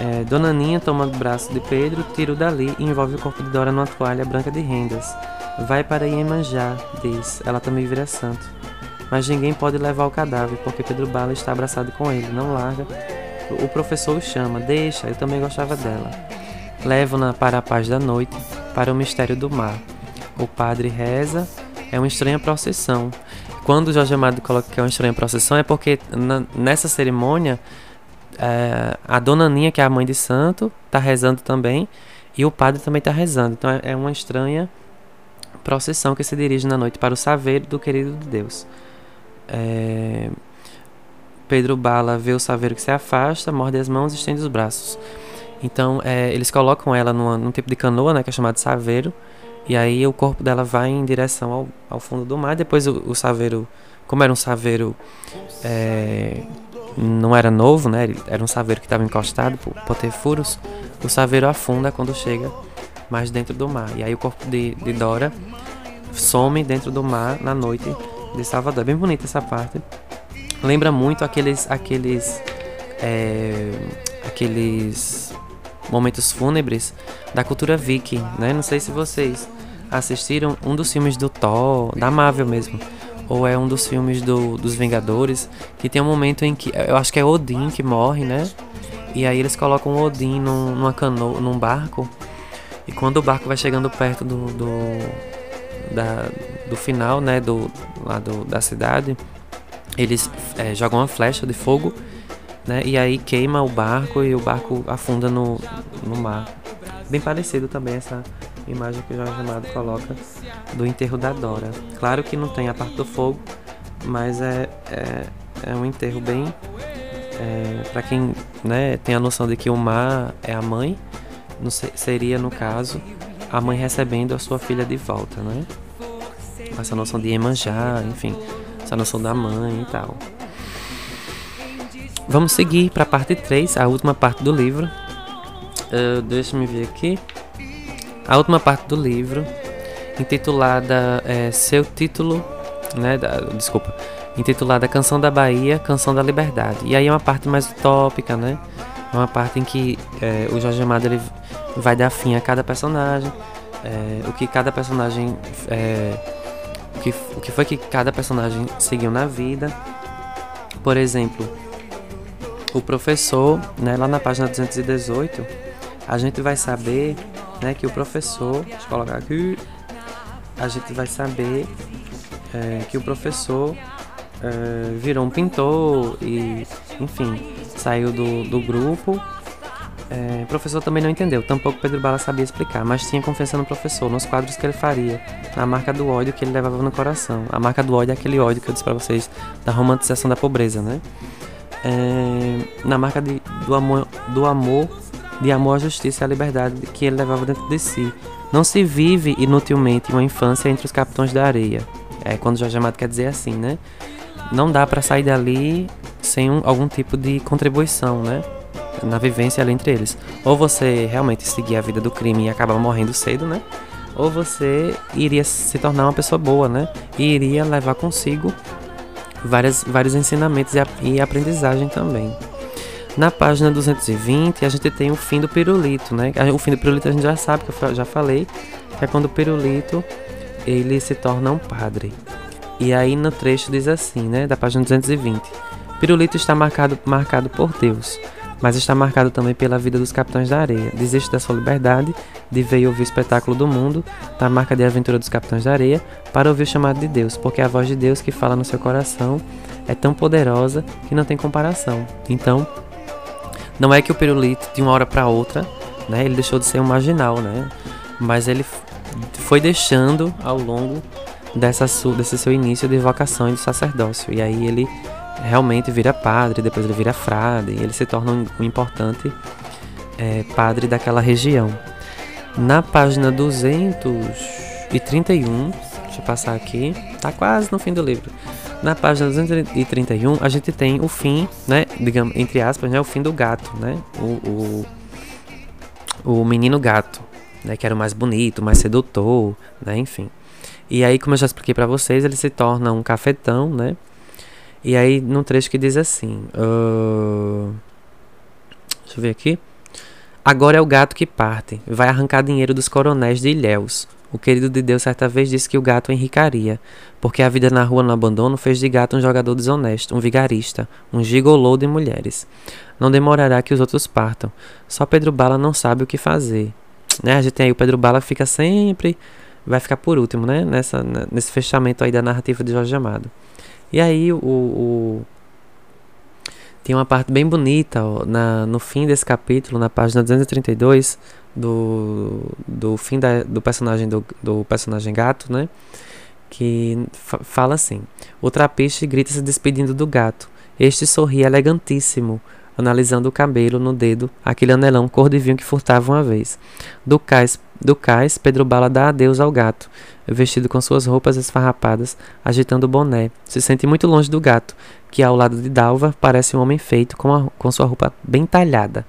É, Dona Aninha toma o braço de Pedro, tira o dali e envolve o corpo de Dora numa toalha branca de rendas. Vai para Iemanjá, diz, ela também vira santo. Mas ninguém pode levar o cadáver, porque Pedro Bala está abraçado com ele, não larga. O professor o chama, deixa, eu também gostava dela. Levam-na para a paz da noite, para o mistério do mar. O padre reza, é uma estranha procissão. Quando o Jorge Amado coloca que é uma estranha procissão, é porque na, nessa cerimônia é, a dona Aninha, que é a mãe de santo, está rezando também. E o padre também está rezando. Então é, é uma estranha procissão que se dirige na noite para o saveiro do querido de Deus. É, Pedro Bala vê o saveiro que se afasta, morde as mãos e estende os braços. Então é, eles colocam ela numa, num tipo de canoa, né, que é chamado saveiro. E aí o corpo dela vai em direção ao, ao fundo do mar. Depois o, o saveiro, como era um saveiro é, não era novo, né? Era um saveiro que estava encostado por, por ter furos. O saveiro afunda quando chega mais dentro do mar. E aí o corpo de, de Dora some dentro do mar na noite de Salvador. É bem bonita essa parte. Lembra muito aqueles aqueles é, aqueles momentos fúnebres da cultura viking, né? Não sei se vocês assistiram um dos filmes do Thor, da Marvel mesmo ou é um dos filmes do, dos Vingadores, que tem um momento em que. Eu acho que é Odin que morre, né? E aí eles colocam o Odin num, numa canoa, num barco. E quando o barco vai chegando perto do. do da, do final, né? Do, lá do, da cidade, eles é, jogam uma flecha de fogo, né? E aí queima o barco e o barco afunda no, no mar. Bem parecido também essa imagem que o Jorge Amado coloca do enterro da Dora. Claro que não tem a parte do fogo, mas é, é, é um enterro bem. É, para quem né, tem a noção de que o mar é a mãe, sei, seria no caso a mãe recebendo a sua filha de volta, né? Essa noção de Iemanjá, enfim, essa noção da mãe e tal. Vamos seguir para a parte 3, a última parte do livro. Uh, deixa me ver aqui. A última parte do livro, intitulada é, Seu Título, né? Da, desculpa, intitulada Canção da Bahia, Canção da Liberdade. E aí é uma parte mais utópica, né? É uma parte em que é, o Jorge Amado ele vai dar fim a cada personagem, é, o que cada personagem, é, o, que, o que foi que cada personagem seguiu na vida. Por exemplo, o professor, né, lá na página 218, a gente vai saber né, que o professor, deixa eu colocar aqui, a gente vai saber é, que o professor é, virou um pintor e, enfim, saiu do, do grupo. É, o professor também não entendeu, tampouco Pedro Bala sabia explicar, mas tinha confiança no professor, nos quadros que ele faria, na marca do ódio que ele levava no coração. A marca do ódio é aquele ódio que eu disse para vocês, da romantização da pobreza, né? é, na marca de, do, amor, do amor, de amor à justiça e à liberdade que ele levava dentro de si. Não se vive inutilmente uma infância entre os capitães da areia. É quando Jorge Amado quer dizer assim, né? Não dá para sair dali sem um, algum tipo de contribuição, né? Na vivência ali entre eles. Ou você realmente seguir a vida do crime e acabar morrendo cedo, né? Ou você iria se tornar uma pessoa boa, né? E iria levar consigo várias, vários ensinamentos e aprendizagem também. Na página 220 a gente tem o fim do pirulito, né? O fim do pirulito a gente já sabe, que eu já falei, que é quando o pirulito ele se torna um padre. E aí no trecho diz assim, né? Da página 220. Pirulito está marcado, marcado por Deus mas está marcado também pela vida dos capitães da areia. Desiste da sua liberdade de ver e ouvir o espetáculo do mundo, da marca de aventura dos capitães da areia, para ouvir o chamado de Deus, porque a voz de Deus que fala no seu coração é tão poderosa que não tem comparação. Então, não é que o pirulito de uma hora para outra, né, ele deixou de ser um marginal, né? Mas ele foi deixando ao longo dessa, desse seu início de vocação e de sacerdócio. E aí ele realmente vira padre, depois ele vira frade, e ele se torna um, um importante é, padre daquela região. Na página 231, deixa eu passar aqui, tá quase no fim do livro. Na página 231, a gente tem o fim, né, digamos, entre aspas, né, o fim do gato, né, o, o, o menino gato, né, que era o mais bonito, mais sedutor, né, enfim. E aí, como eu já expliquei para vocês, ele se torna um cafetão, né, e aí, num trecho que diz assim: uh, Deixa eu ver aqui. Agora é o gato que parte, vai arrancar dinheiro dos coronéis de Ilhéus. O querido de Deus certa vez disse que o gato enricaria, porque a vida na rua no abandono fez de gato um jogador desonesto, um vigarista, um gigolô de mulheres. Não demorará que os outros partam. Só Pedro Bala não sabe o que fazer. Né? A gente tem aí o Pedro Bala fica sempre. Vai ficar por último, né? Nessa, nesse fechamento aí da narrativa de Jorge Amado. E aí o, o tem uma parte bem bonita ó, na, no fim desse capítulo, na página 232 do, do fim da, do personagem do, do personagem gato, né? Que fala assim: O trapiche grita se despedindo do gato. Este sorri elegantíssimo, analisando o cabelo no dedo, aquele anelão cor de vinho que furtava uma vez. Do cais, do cais, Pedro Bala dá adeus ao gato, vestido com suas roupas esfarrapadas, agitando o boné. Se sente muito longe do gato, que ao lado de Dalva parece um homem feito com, a, com sua roupa bem talhada.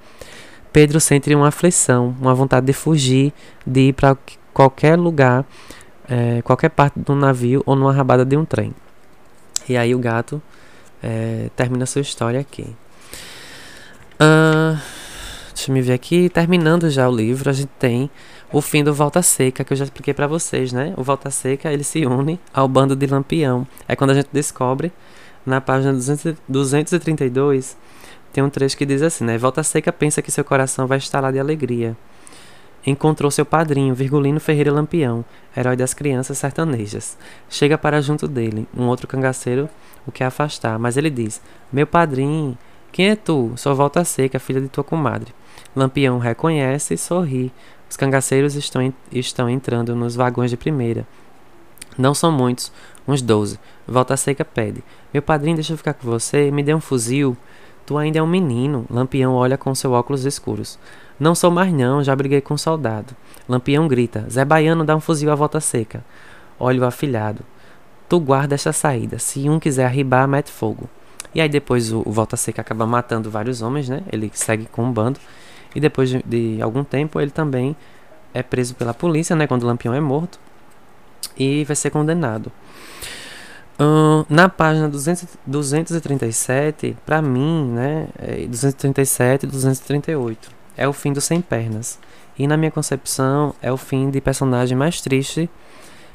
Pedro sente uma aflição, uma vontade de fugir, de ir para qualquer lugar, é, qualquer parte do navio ou numa rabada de um trem. E aí o gato é, termina sua história aqui. Uh, deixa eu me ver aqui. Terminando já o livro, a gente tem o fim do Volta Seca, que eu já expliquei para vocês, né? O Volta Seca, ele se une ao bando de Lampião. É quando a gente descobre, na página 232, tem um trecho que diz assim, né? Volta Seca pensa que seu coração vai estalar de alegria. Encontrou seu padrinho, Virgulino Ferreira Lampião, herói das crianças sertanejas. Chega para junto dele, um outro cangaceiro o quer afastar, mas ele diz: Meu padrinho, quem é tu? Sou Volta Seca, filha de tua comadre. Lampião reconhece e sorri, os cangaceiros estão, estão entrando nos vagões de primeira. Não são muitos, uns doze. Volta Seca pede. Meu padrinho deixa eu ficar com você, me dê um fuzil. Tu ainda é um menino. Lampião olha com seu óculos escuros. Não sou mais não, já briguei com um soldado. Lampião grita. Zé Baiano dá um fuzil à volta seca. Olha o afilhado. Tu guarda esta saída. Se um quiser arribar, mete fogo. E aí depois o, o Volta Seca acaba matando vários homens, né? Ele segue com um bando. E depois de, de algum tempo ele também é preso pela polícia, né? Quando o Lampião é morto. E vai ser condenado. Na página 200, 237, para mim, né? 237 e 238. É o fim do Sem Pernas. E na minha concepção, é o fim de personagem mais triste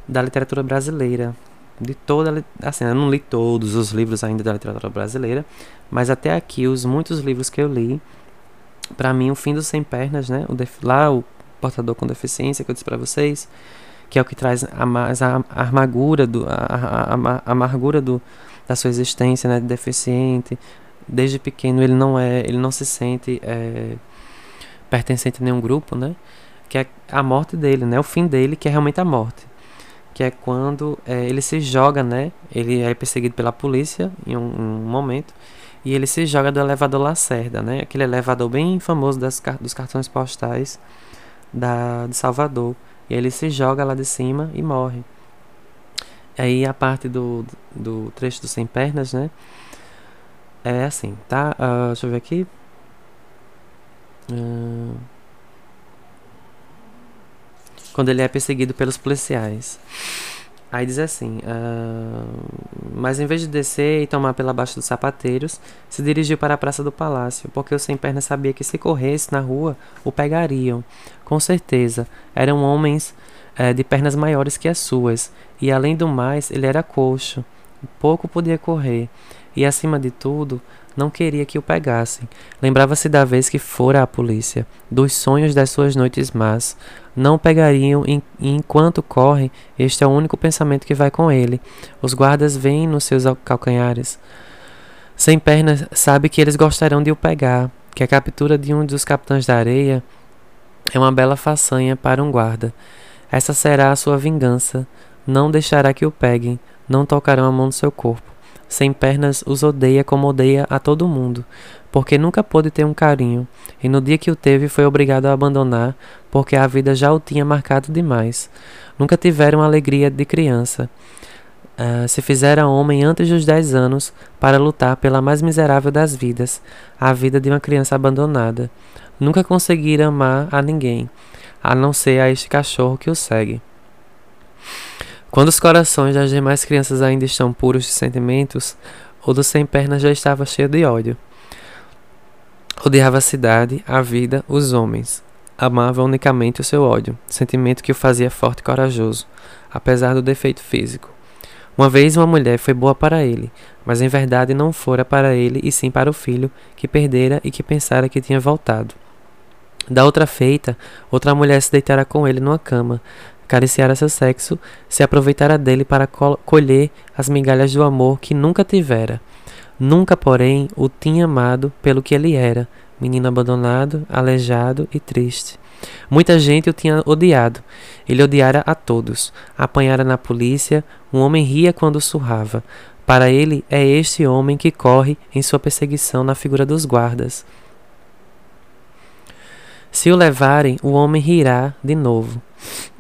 da literatura brasileira de toda assim eu não li todos os livros ainda da literatura brasileira mas até aqui os muitos livros que eu li para mim o fim dos sem pernas né o lá o portador com deficiência que eu disse para vocês que é o que traz a mais a, amargura do a, a, amargura do da sua existência né de deficiente desde pequeno ele não é ele não se sente é, pertencente a nenhum grupo né que é a morte dele né o fim dele que é realmente a morte que é quando é, ele se joga, né? Ele é perseguido pela polícia em um, um, momento e ele se joga do elevador Lacerda, né? Aquele elevador bem famoso das, dos cartões postais da, de Salvador. E ele se joga lá de cima e morre. Aí a parte do, do trecho do Sem Pernas, né? É assim, tá? Uh, deixa eu ver aqui. Uh, quando ele é perseguido pelos policiais. Aí diz assim: uh, Mas em vez de descer e tomar pela baixa dos sapateiros, se dirigiu para a Praça do Palácio, porque o sem perna sabia que se corresse na rua, o pegariam. Com certeza, eram homens uh, de pernas maiores que as suas, e além do mais, ele era coxo. Pouco podia correr, e acima de tudo, não queria que o pegassem. Lembrava-se da vez que fora à polícia, dos sonhos das suas noites más. Não pegariam e enquanto corre, este é o único pensamento que vai com ele. Os guardas veem nos seus calcanhares. Sem pernas, sabe que eles gostarão de o pegar, que a captura de um dos capitães da areia é uma bela façanha para um guarda. Essa será a sua vingança. Não deixará que o peguem, não tocarão a mão no seu corpo sem pernas os odeia como odeia a todo mundo, porque nunca pôde ter um carinho, e no dia que o teve foi obrigado a abandonar, porque a vida já o tinha marcado demais. Nunca tiveram alegria de criança. Uh, se fizera homem antes dos dez anos para lutar pela mais miserável das vidas, a vida de uma criança abandonada. Nunca conseguira amar a ninguém, a não ser a este cachorro que o segue. Quando os corações das demais crianças ainda estão puros de sentimentos, o do sem pernas já estava cheio de ódio. Odiava a cidade, a vida, os homens. Amava unicamente o seu ódio, sentimento que o fazia forte e corajoso, apesar do defeito físico. Uma vez uma mulher foi boa para ele, mas em verdade não fora para ele e sim para o filho, que perdera e que pensara que tinha voltado. Da outra feita, outra mulher se deitara com ele numa cama, acariciara seu sexo, se aproveitara dele para colher as migalhas do amor que nunca tivera. Nunca, porém, o tinha amado pelo que ele era, menino abandonado, aleijado e triste. Muita gente o tinha odiado. Ele odiara a todos. Apanhara na polícia, um homem ria quando surrava. Para ele é este homem que corre em sua perseguição na figura dos guardas. Se o levarem, o homem rirá de novo.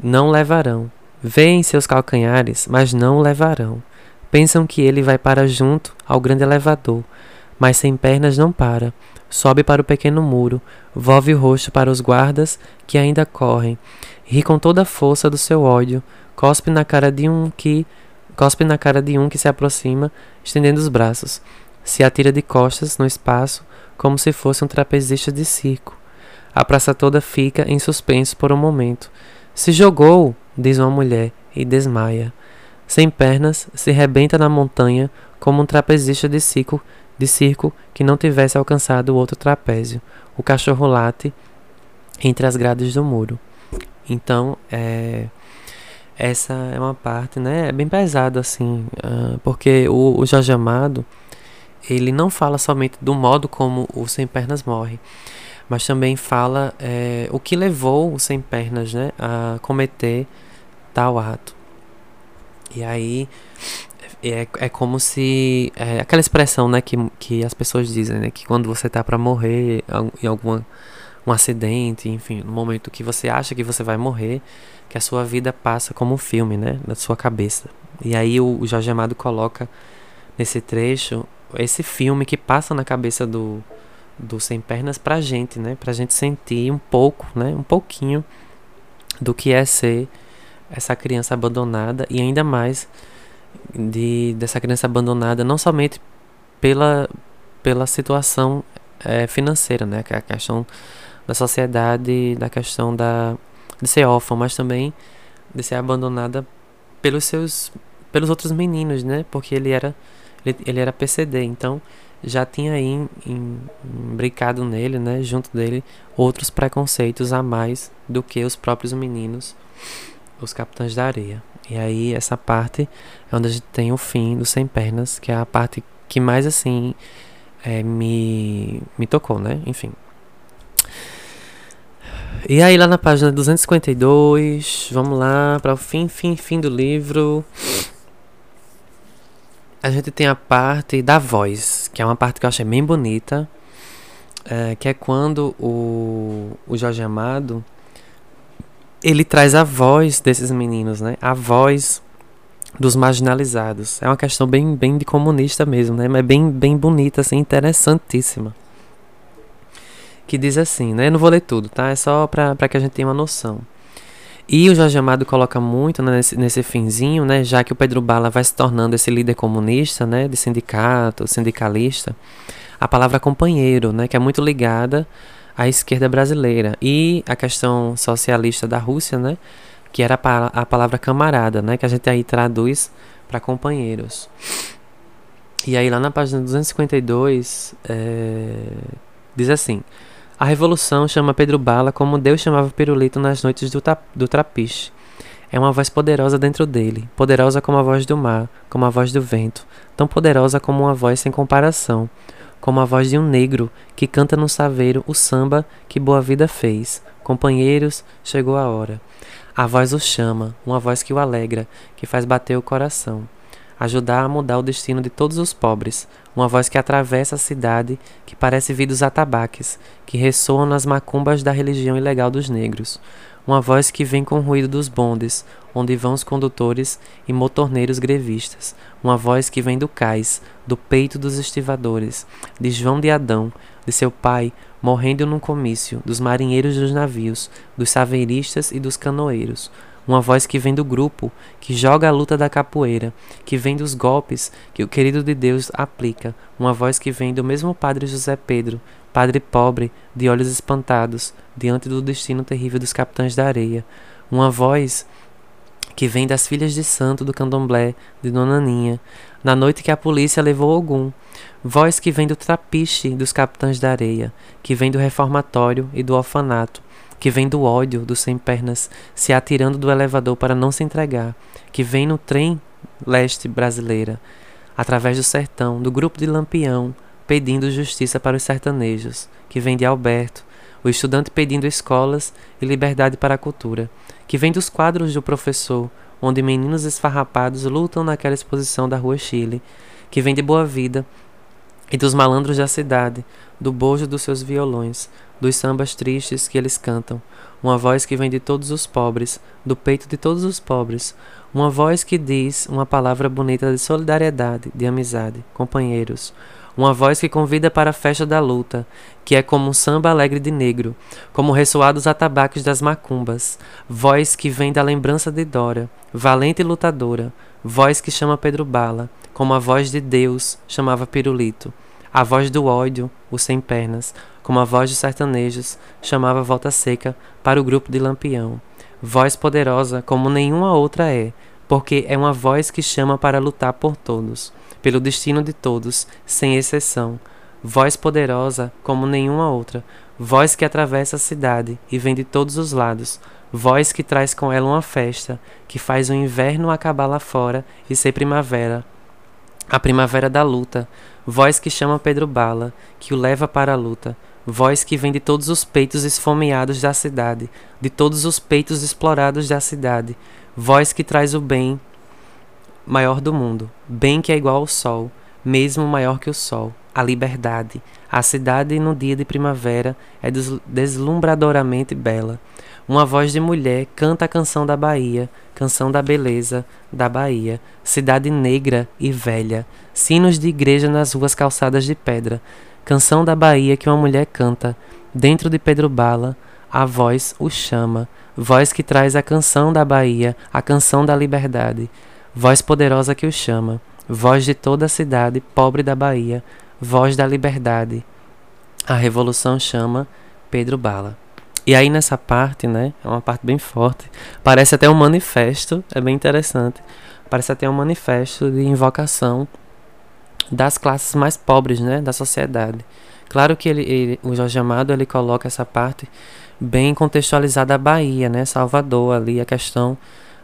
Não levarão. Vêem seus calcanhares, mas não o levarão. Pensam que ele vai para junto ao grande elevador, mas sem pernas não para. Sobe para o pequeno muro, volve o rosto para os guardas que ainda correm, ri com toda a força do seu ódio, cospe na cara de um que cospe na cara de um que se aproxima, estendendo os braços. Se atira de costas no espaço, como se fosse um trapezista de circo. A praça toda fica em suspenso por um momento. Se jogou, diz uma mulher, e desmaia. Sem pernas, se rebenta na montanha como um trapezista de circo, de circo que não tivesse alcançado outro trapézio. O cachorro late entre as grades do muro. Então, é, essa é uma parte, né? É bem pesado assim, uh, porque o, o Jorge Amado ele não fala somente do modo como o Sem Pernas morre, mas também fala é, o que levou o Sem Pernas né, a cometer tal ato. E aí é, é como se. É aquela expressão, né, que, que as pessoas dizem, né? Que quando você tá para morrer em alguma um acidente, enfim, no momento que você acha que você vai morrer, que a sua vida passa como um filme, né, na sua cabeça. E aí o, o Jorge Amado coloca nesse trecho esse filme que passa na cabeça do, do Sem Pernas pra gente, né, pra gente sentir um pouco, né, um pouquinho do que é ser essa criança abandonada e ainda mais de dessa criança abandonada não somente pela pela situação é, financeira, né, que é a questão da sociedade, da questão da de ser órfã, mas também de ser abandonada pelos seus pelos outros meninos, né? Porque ele era ele, ele era PCD, então já tinha aí brincado nele, né, junto dele, outros preconceitos a mais do que os próprios meninos, os capitães da areia. E aí essa parte é onde a gente tem o fim do Sem Pernas, que é a parte que mais assim é, me, me tocou, né? Enfim. E aí lá na página 252, vamos lá para o fim, fim, fim do livro. A gente tem a parte da voz, que é uma parte que eu achei bem bonita, é, que é quando o, o Jorge Amado ele traz a voz desses meninos, né? A voz dos marginalizados. É uma questão bem, bem de comunista mesmo, né? Mas bem, bem bonita, assim, interessantíssima que diz assim, né? Eu não vou ler tudo, tá? É só para que a gente tenha uma noção. E o Jorge Amado coloca muito né, nesse, nesse finzinho, né? Já que o Pedro Bala vai se tornando esse líder comunista, né? De sindicato, sindicalista. A palavra companheiro, né? Que é muito ligada à esquerda brasileira. E a questão socialista da Rússia, né? Que era a, a palavra camarada, né? Que a gente aí traduz para companheiros. E aí lá na página 252 é, diz assim... A revolução chama Pedro Bala como Deus chamava Pirulito nas noites do, do trapiche. É uma voz poderosa dentro dele, poderosa como a voz do mar, como a voz do vento, tão poderosa como uma voz sem comparação, como a voz de um negro que canta no saveiro o samba que Boa Vida fez. Companheiros, chegou a hora. A voz o chama, uma voz que o alegra, que faz bater o coração ajudar a mudar o destino de todos os pobres, uma voz que atravessa a cidade, que parece vir dos atabaques, que ressoam nas macumbas da religião ilegal dos negros, uma voz que vem com o ruído dos bondes, onde vão os condutores e motorneiros grevistas, uma voz que vem do cais, do peito dos estivadores, de João de Adão, de seu pai, morrendo num comício, dos marinheiros dos navios, dos saveiristas e dos canoeiros, uma voz que vem do grupo, que joga a luta da capoeira, que vem dos golpes que o querido de Deus aplica, uma voz que vem do mesmo Padre José Pedro, padre pobre, de olhos espantados, diante do destino terrível dos capitães da areia, uma voz que vem das filhas de santo do candomblé de Dona Ninha, na noite que a polícia levou Ogum, voz que vem do trapiche dos capitães da areia, que vem do reformatório e do orfanato, que vem do ódio dos sem pernas se atirando do elevador para não se entregar, que vem no trem leste brasileira, através do sertão, do grupo de Lampião, pedindo justiça para os sertanejos, que vem de Alberto, o estudante pedindo escolas e liberdade para a cultura, que vem dos quadros do professor, onde meninos esfarrapados lutam naquela exposição da Rua Chile, que vem de Boa Vida e dos malandros da cidade, do bojo dos seus violões, dos sambas tristes que eles cantam, uma voz que vem de todos os pobres, do peito de todos os pobres, uma voz que diz uma palavra bonita de solidariedade, de amizade, companheiros, uma voz que convida para a festa da luta, que é como um samba alegre de negro, como ressoados atabaques das macumbas, voz que vem da lembrança de Dora, valente e lutadora, voz que chama Pedro Bala, como a voz de Deus chamava Pirulito, a voz do ódio, o sem pernas, como a voz dos sertanejos, chamava Volta Seca para o grupo de Lampião. Voz poderosa como nenhuma outra é, porque é uma voz que chama para lutar por todos, pelo destino de todos, sem exceção. Voz poderosa como nenhuma outra, voz que atravessa a cidade e vem de todos os lados, voz que traz com ela uma festa, que faz o inverno acabar lá fora e ser primavera, a primavera da luta, voz que chama Pedro Bala, que o leva para a luta, voz que vem de todos os peitos esfomeados da cidade, de todos os peitos explorados da cidade, voz que traz o bem, maior do mundo, bem que é igual ao sol, mesmo maior que o sol, a liberdade. A cidade no dia de primavera é deslumbradoramente bela. Uma voz de mulher canta a canção da Bahia, canção da beleza da Bahia, cidade negra e velha, sinos de igreja nas ruas calçadas de pedra, canção da Bahia que uma mulher canta, dentro de Pedro Bala, a voz o chama, voz que traz a canção da Bahia, a canção da liberdade, voz poderosa que o chama, voz de toda a cidade pobre da Bahia, voz da liberdade. A revolução chama Pedro Bala. E aí nessa parte, né, é uma parte bem forte, parece até um manifesto, é bem interessante. Parece até um manifesto de invocação das classes mais pobres, né, da sociedade. Claro que ele, ele, o Jorge Amado ele coloca essa parte bem contextualizada a Bahia, né, Salvador ali a questão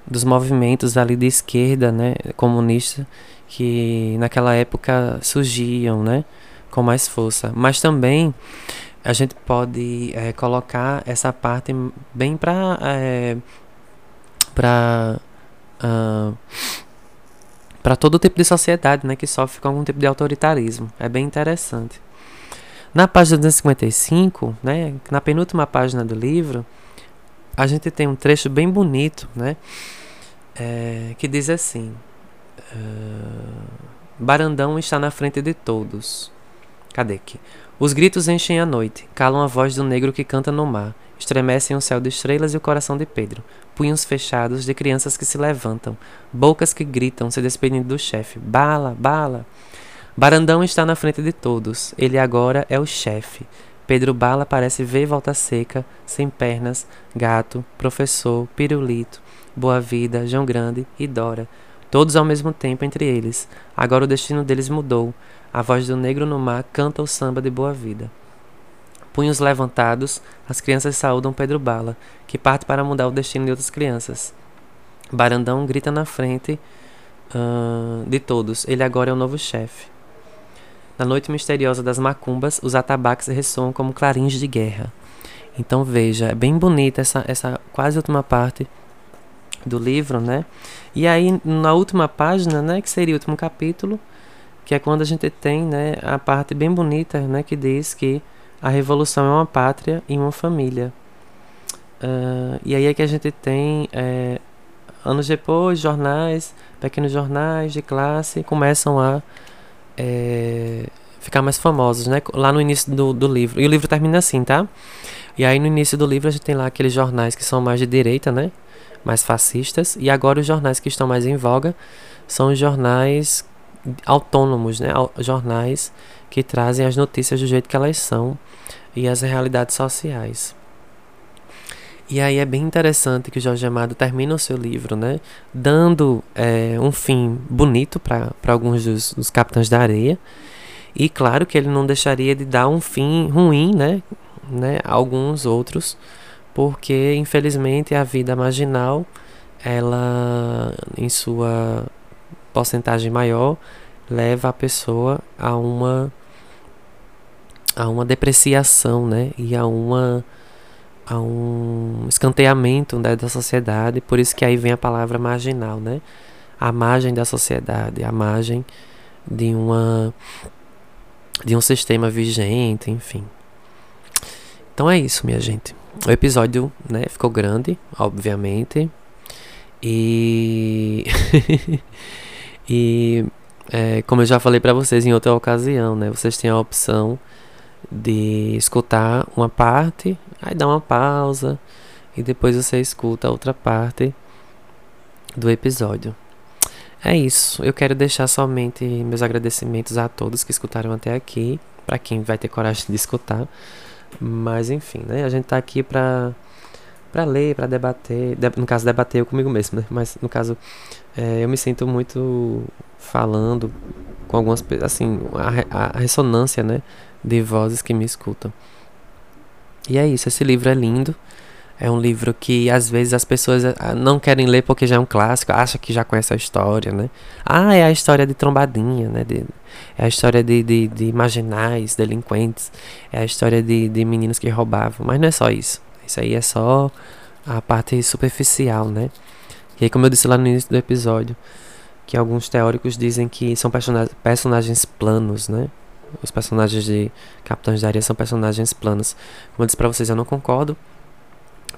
dos movimentos ali de esquerda, né, comunista que naquela época surgiam, né, com mais força. Mas também a gente pode é, colocar essa parte bem para é, para uh, para todo tipo de sociedade, né, que sofre com algum tipo de autoritarismo. É bem interessante. Na página 255, né, na penúltima página do livro, a gente tem um trecho bem bonito, né, é, que diz assim: uh, Barandão está na frente de todos. Cadê aqui? Os gritos enchem a noite, calam a voz do negro que canta no mar, estremecem o céu de estrelas e o coração de Pedro. Punhos fechados de crianças que se levantam, bocas que gritam, se despedindo do chefe. Bala, bala! Barandão está na frente de todos. Ele agora é o chefe. Pedro Bala parece ver volta seca, sem pernas, gato, professor, pirulito, boa vida, João Grande e Dora. Todos ao mesmo tempo entre eles. Agora o destino deles mudou. A voz do negro no mar canta o samba de boa vida. Punhos levantados, as crianças saúdam Pedro Bala, que parte para mudar o destino de outras crianças. Barandão grita na frente uh, de todos: ele agora é o novo chefe. Na noite misteriosa das macumbas, os atabaques ressoam como clarins de guerra. Então veja, é bem bonita essa, essa quase última parte do livro, né? E aí na última página, né, que seria o último capítulo, que é quando a gente tem né, a parte bem bonita né, que diz que a revolução é uma pátria e uma família. Uh, e aí é que a gente tem, é, anos depois, jornais, pequenos jornais de classe começam a é, ficar mais famosos, né? Lá no início do, do livro. E o livro termina assim, tá? E aí no início do livro a gente tem lá aqueles jornais que são mais de direita, né? Mais fascistas. E agora os jornais que estão mais em voga são os jornais autônomos, né? jornais que trazem as notícias do jeito que elas são e as realidades sociais. E aí é bem interessante que o Jorge Amado termina o seu livro, né, dando é, um fim bonito para alguns dos, dos capitães da areia. E claro que ele não deixaria de dar um fim ruim, né, né, a alguns outros, porque infelizmente a vida marginal, ela em sua porcentagem maior leva a pessoa a uma a uma depreciação, né? E a uma a um escanteamento né, da sociedade, por isso que aí vem a palavra marginal, né? A margem da sociedade, a margem de uma de um sistema vigente, enfim. Então é isso, minha gente. O episódio, né, ficou grande, obviamente. E E é, como eu já falei para vocês em outra ocasião, né? Vocês têm a opção de escutar uma parte, aí dá uma pausa e depois você escuta a outra parte do episódio. É isso. Eu quero deixar somente meus agradecimentos a todos que escutaram até aqui, para quem vai ter coragem de escutar. Mas enfim, né? A gente tá aqui pra para ler, para debater, no caso debater eu comigo mesmo, né? Mas no caso é, eu me sinto muito falando com algumas assim a, a, ressonância, né, de vozes que me escutam. E é isso. Esse livro é lindo. É um livro que às vezes as pessoas ah, não querem ler porque já é um clássico, acha que já conhece a história, né? Ah, é a história de trombadinha, né? De, é a história de, de, de marginais, delinquentes, é a história de, de meninos que roubavam. Mas não é só isso. Isso aí é só a parte superficial, né? E aí, como eu disse lá no início do episódio, que alguns teóricos dizem que são personagens planos, né? Os personagens de Capitães da Areia são personagens planos. Como eu disse pra vocês, eu não concordo.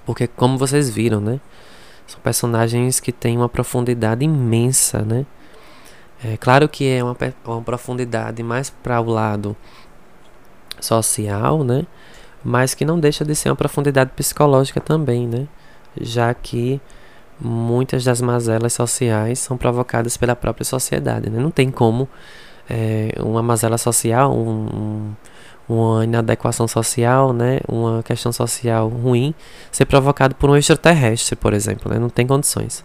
Porque, como vocês viram, né? São personagens que têm uma profundidade imensa, né? É claro que é uma, uma profundidade mais para o lado social, né? Mas que não deixa de ser uma profundidade psicológica também, né? Já que muitas das mazelas sociais são provocadas pela própria sociedade, né? Não tem como é, uma mazela social, um, uma inadequação social, né? Uma questão social ruim ser provocado por um extraterrestre, por exemplo, né? Não tem condições.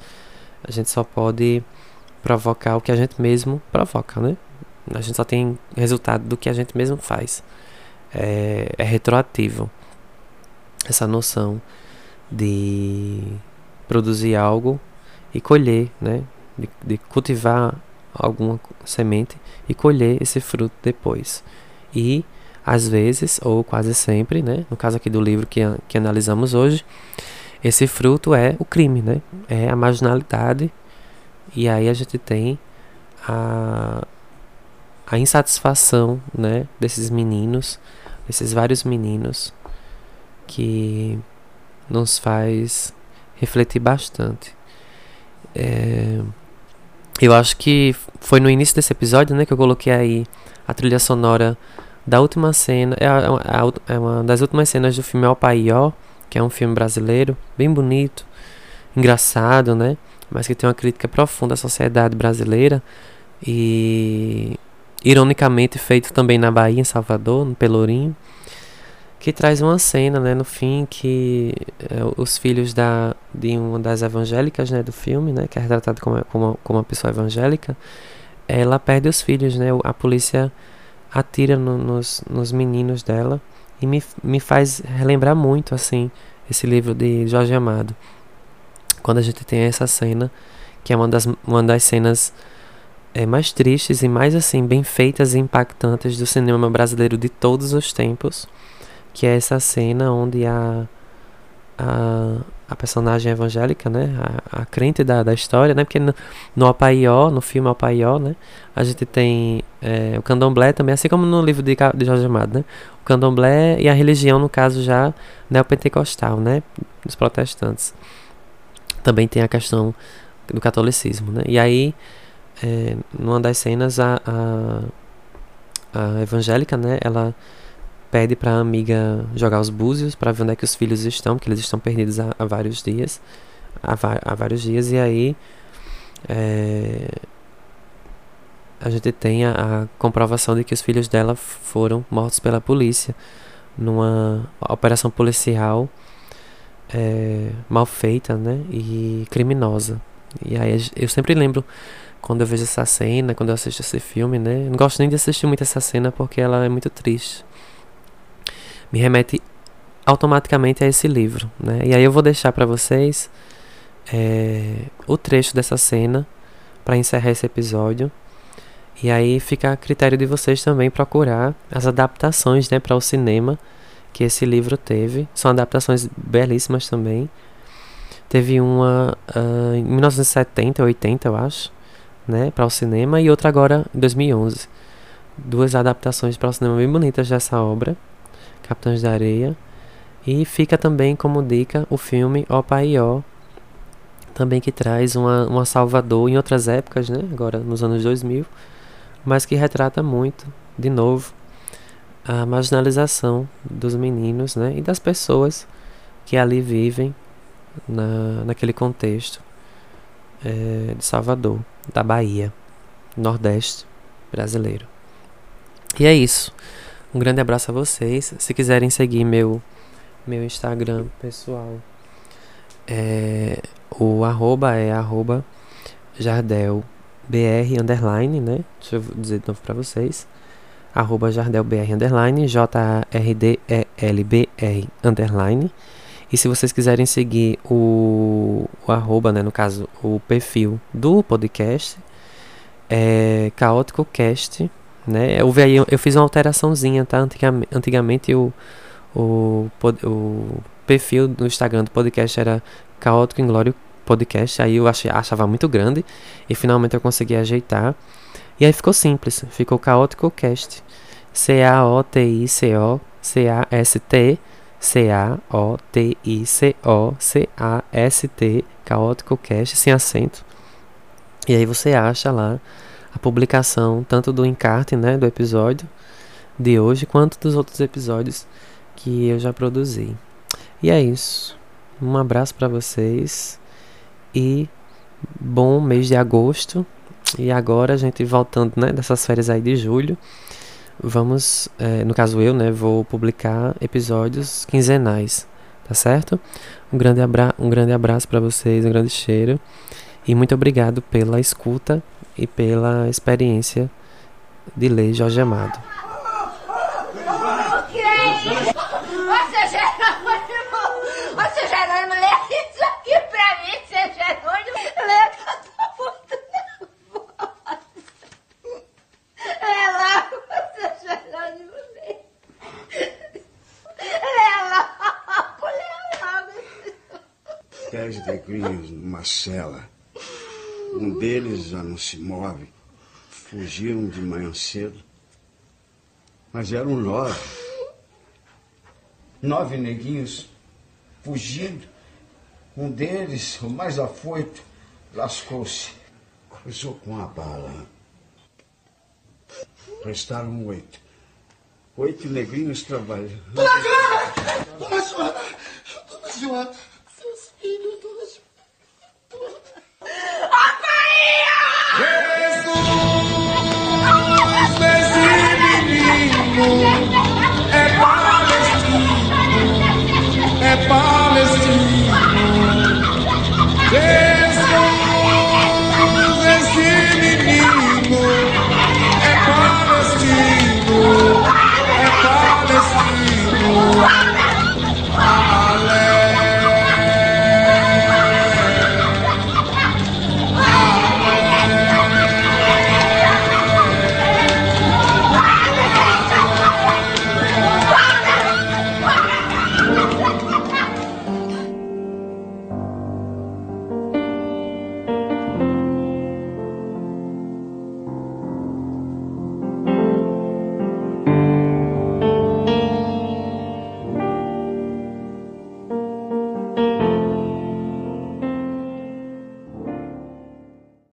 A gente só pode provocar o que a gente mesmo provoca, né? A gente só tem resultado do que a gente mesmo faz. É, é retroativo essa noção de produzir algo e colher, né? De, de, cultivar alguma semente e colher esse fruto depois. E às vezes, ou quase sempre, né? No caso aqui do livro que, que analisamos hoje, esse fruto é o crime, né? É a marginalidade e aí a gente tem a, a insatisfação né, desses meninos, desses vários meninos, que nos faz refletir bastante. É, eu acho que foi no início desse episódio né, que eu coloquei aí a trilha sonora da última cena, é, é, é uma das últimas cenas do filme Alpaió, que é um filme brasileiro, bem bonito, engraçado, né? mas que tem uma crítica profunda à sociedade brasileira e ironicamente feito também na Bahia, em Salvador, no Pelourinho, que traz uma cena, né, no fim que é, os filhos da de uma das evangélicas, né, do filme, né, que é retratado como como, como uma pessoa evangélica, ela perde os filhos, né, a polícia atira no, nos, nos meninos dela e me, me faz relembrar muito assim esse livro de Jorge Amado quando a gente tem essa cena, que é uma das, uma das cenas é, mais tristes e mais assim bem feitas e impactantes do cinema brasileiro de todos os tempos, que é essa cena onde a a, a personagem evangélica, né, a, a crente da, da história, né, porque no, no Apaió, no filme Apaió, né, a gente tem é, o candomblé também, assim como no livro de, de Jorge Amado, né, o candomblé e a religião, no caso já neopentecostal, né, dos protestantes. Também tem a questão do catolicismo, né? E aí, é, numa das cenas, a, a, a, evangélica, né? Ela pede para a amiga jogar os búzios para ver onde é que os filhos estão, porque eles estão perdidos há, há vários dias, há, há, vários dias, e aí é, a gente tem a, a comprovação de que os filhos dela foram mortos pela polícia numa operação policial é, mal feita, né? E criminosa. E aí eu sempre lembro quando eu vejo essa cena, quando eu assisto esse filme, né? Não gosto nem de assistir muito essa cena porque ela é muito triste. Me remete automaticamente a esse livro, né? E aí eu vou deixar para vocês é, o trecho dessa cena para encerrar esse episódio. E aí fica a critério de vocês também procurar as adaptações, né, para o cinema que esse livro teve. São adaptações belíssimas também. Teve uma uh, em 1970, 80, eu acho, né, para o cinema, e outra agora em 2011. Duas adaptações para o cinema bem bonitas dessa obra, Capitães da Areia. E fica também como dica o filme O Pai Ó, também que traz uma, uma Salvador em outras épocas, né, agora nos anos 2000, mas que retrata muito, de novo, a marginalização dos meninos né, e das pessoas que ali vivem na, naquele contexto é, de Salvador, da Bahia, Nordeste brasileiro. E é isso. Um grande abraço a vocês. Se quiserem seguir meu, meu Instagram pessoal, é, o arroba é arroba jardelbr underline, né? Deixa eu dizer de novo pra vocês arroba jardelbr, underline, J-A-R-D-E-L-B-R, underline. E se vocês quiserem seguir o, o arroba, né, no caso, o perfil do podcast, é CaóticoCast, né? Eu, vi, eu fiz uma alteraçãozinha, tá? Antigamente, antigamente o, o, o perfil do Instagram do podcast era Caótico Inglório podcast, aí eu achei, achava muito grande e finalmente eu consegui ajeitar. E aí ficou simples, ficou Caótico Cast. C-A-O-T-I-C-O C-A-S-T C-A-O-T-I-C-O-C-A-S-T Caótico Cast sem acento. E aí você acha lá a publicação tanto do encarte, né, do episódio de hoje, quanto dos outros episódios que eu já produzi. E é isso. Um abraço para vocês e bom mês de agosto. E agora a gente voltando, né, dessas férias aí de julho, vamos, é, no caso eu, né, vou publicar episódios quinzenais, tá certo? Um grande, abra um grande abraço para vocês, um grande cheiro e muito obrigado pela escuta e pela experiência de ler Jorge Amado. Você Jerônimo, você Jerônimo, lê isso aqui pra mim, seu Jerônimo. Lê que eu tô muito nervosa. Lê lá, seu Jerônimo, lê. Lê logo, lê logo. Dez negrinhos numa cela. Um deles já não se move. Fugiram de manhã cedo. Mas eram nove. Nove neguinhos fugindo. Um deles, o mais afoito, lascou-se. Cruzou com a bala. Restaram oito. Oito negrinhos trabalhando. Dona Joana! Dona Joana! Dona Joana!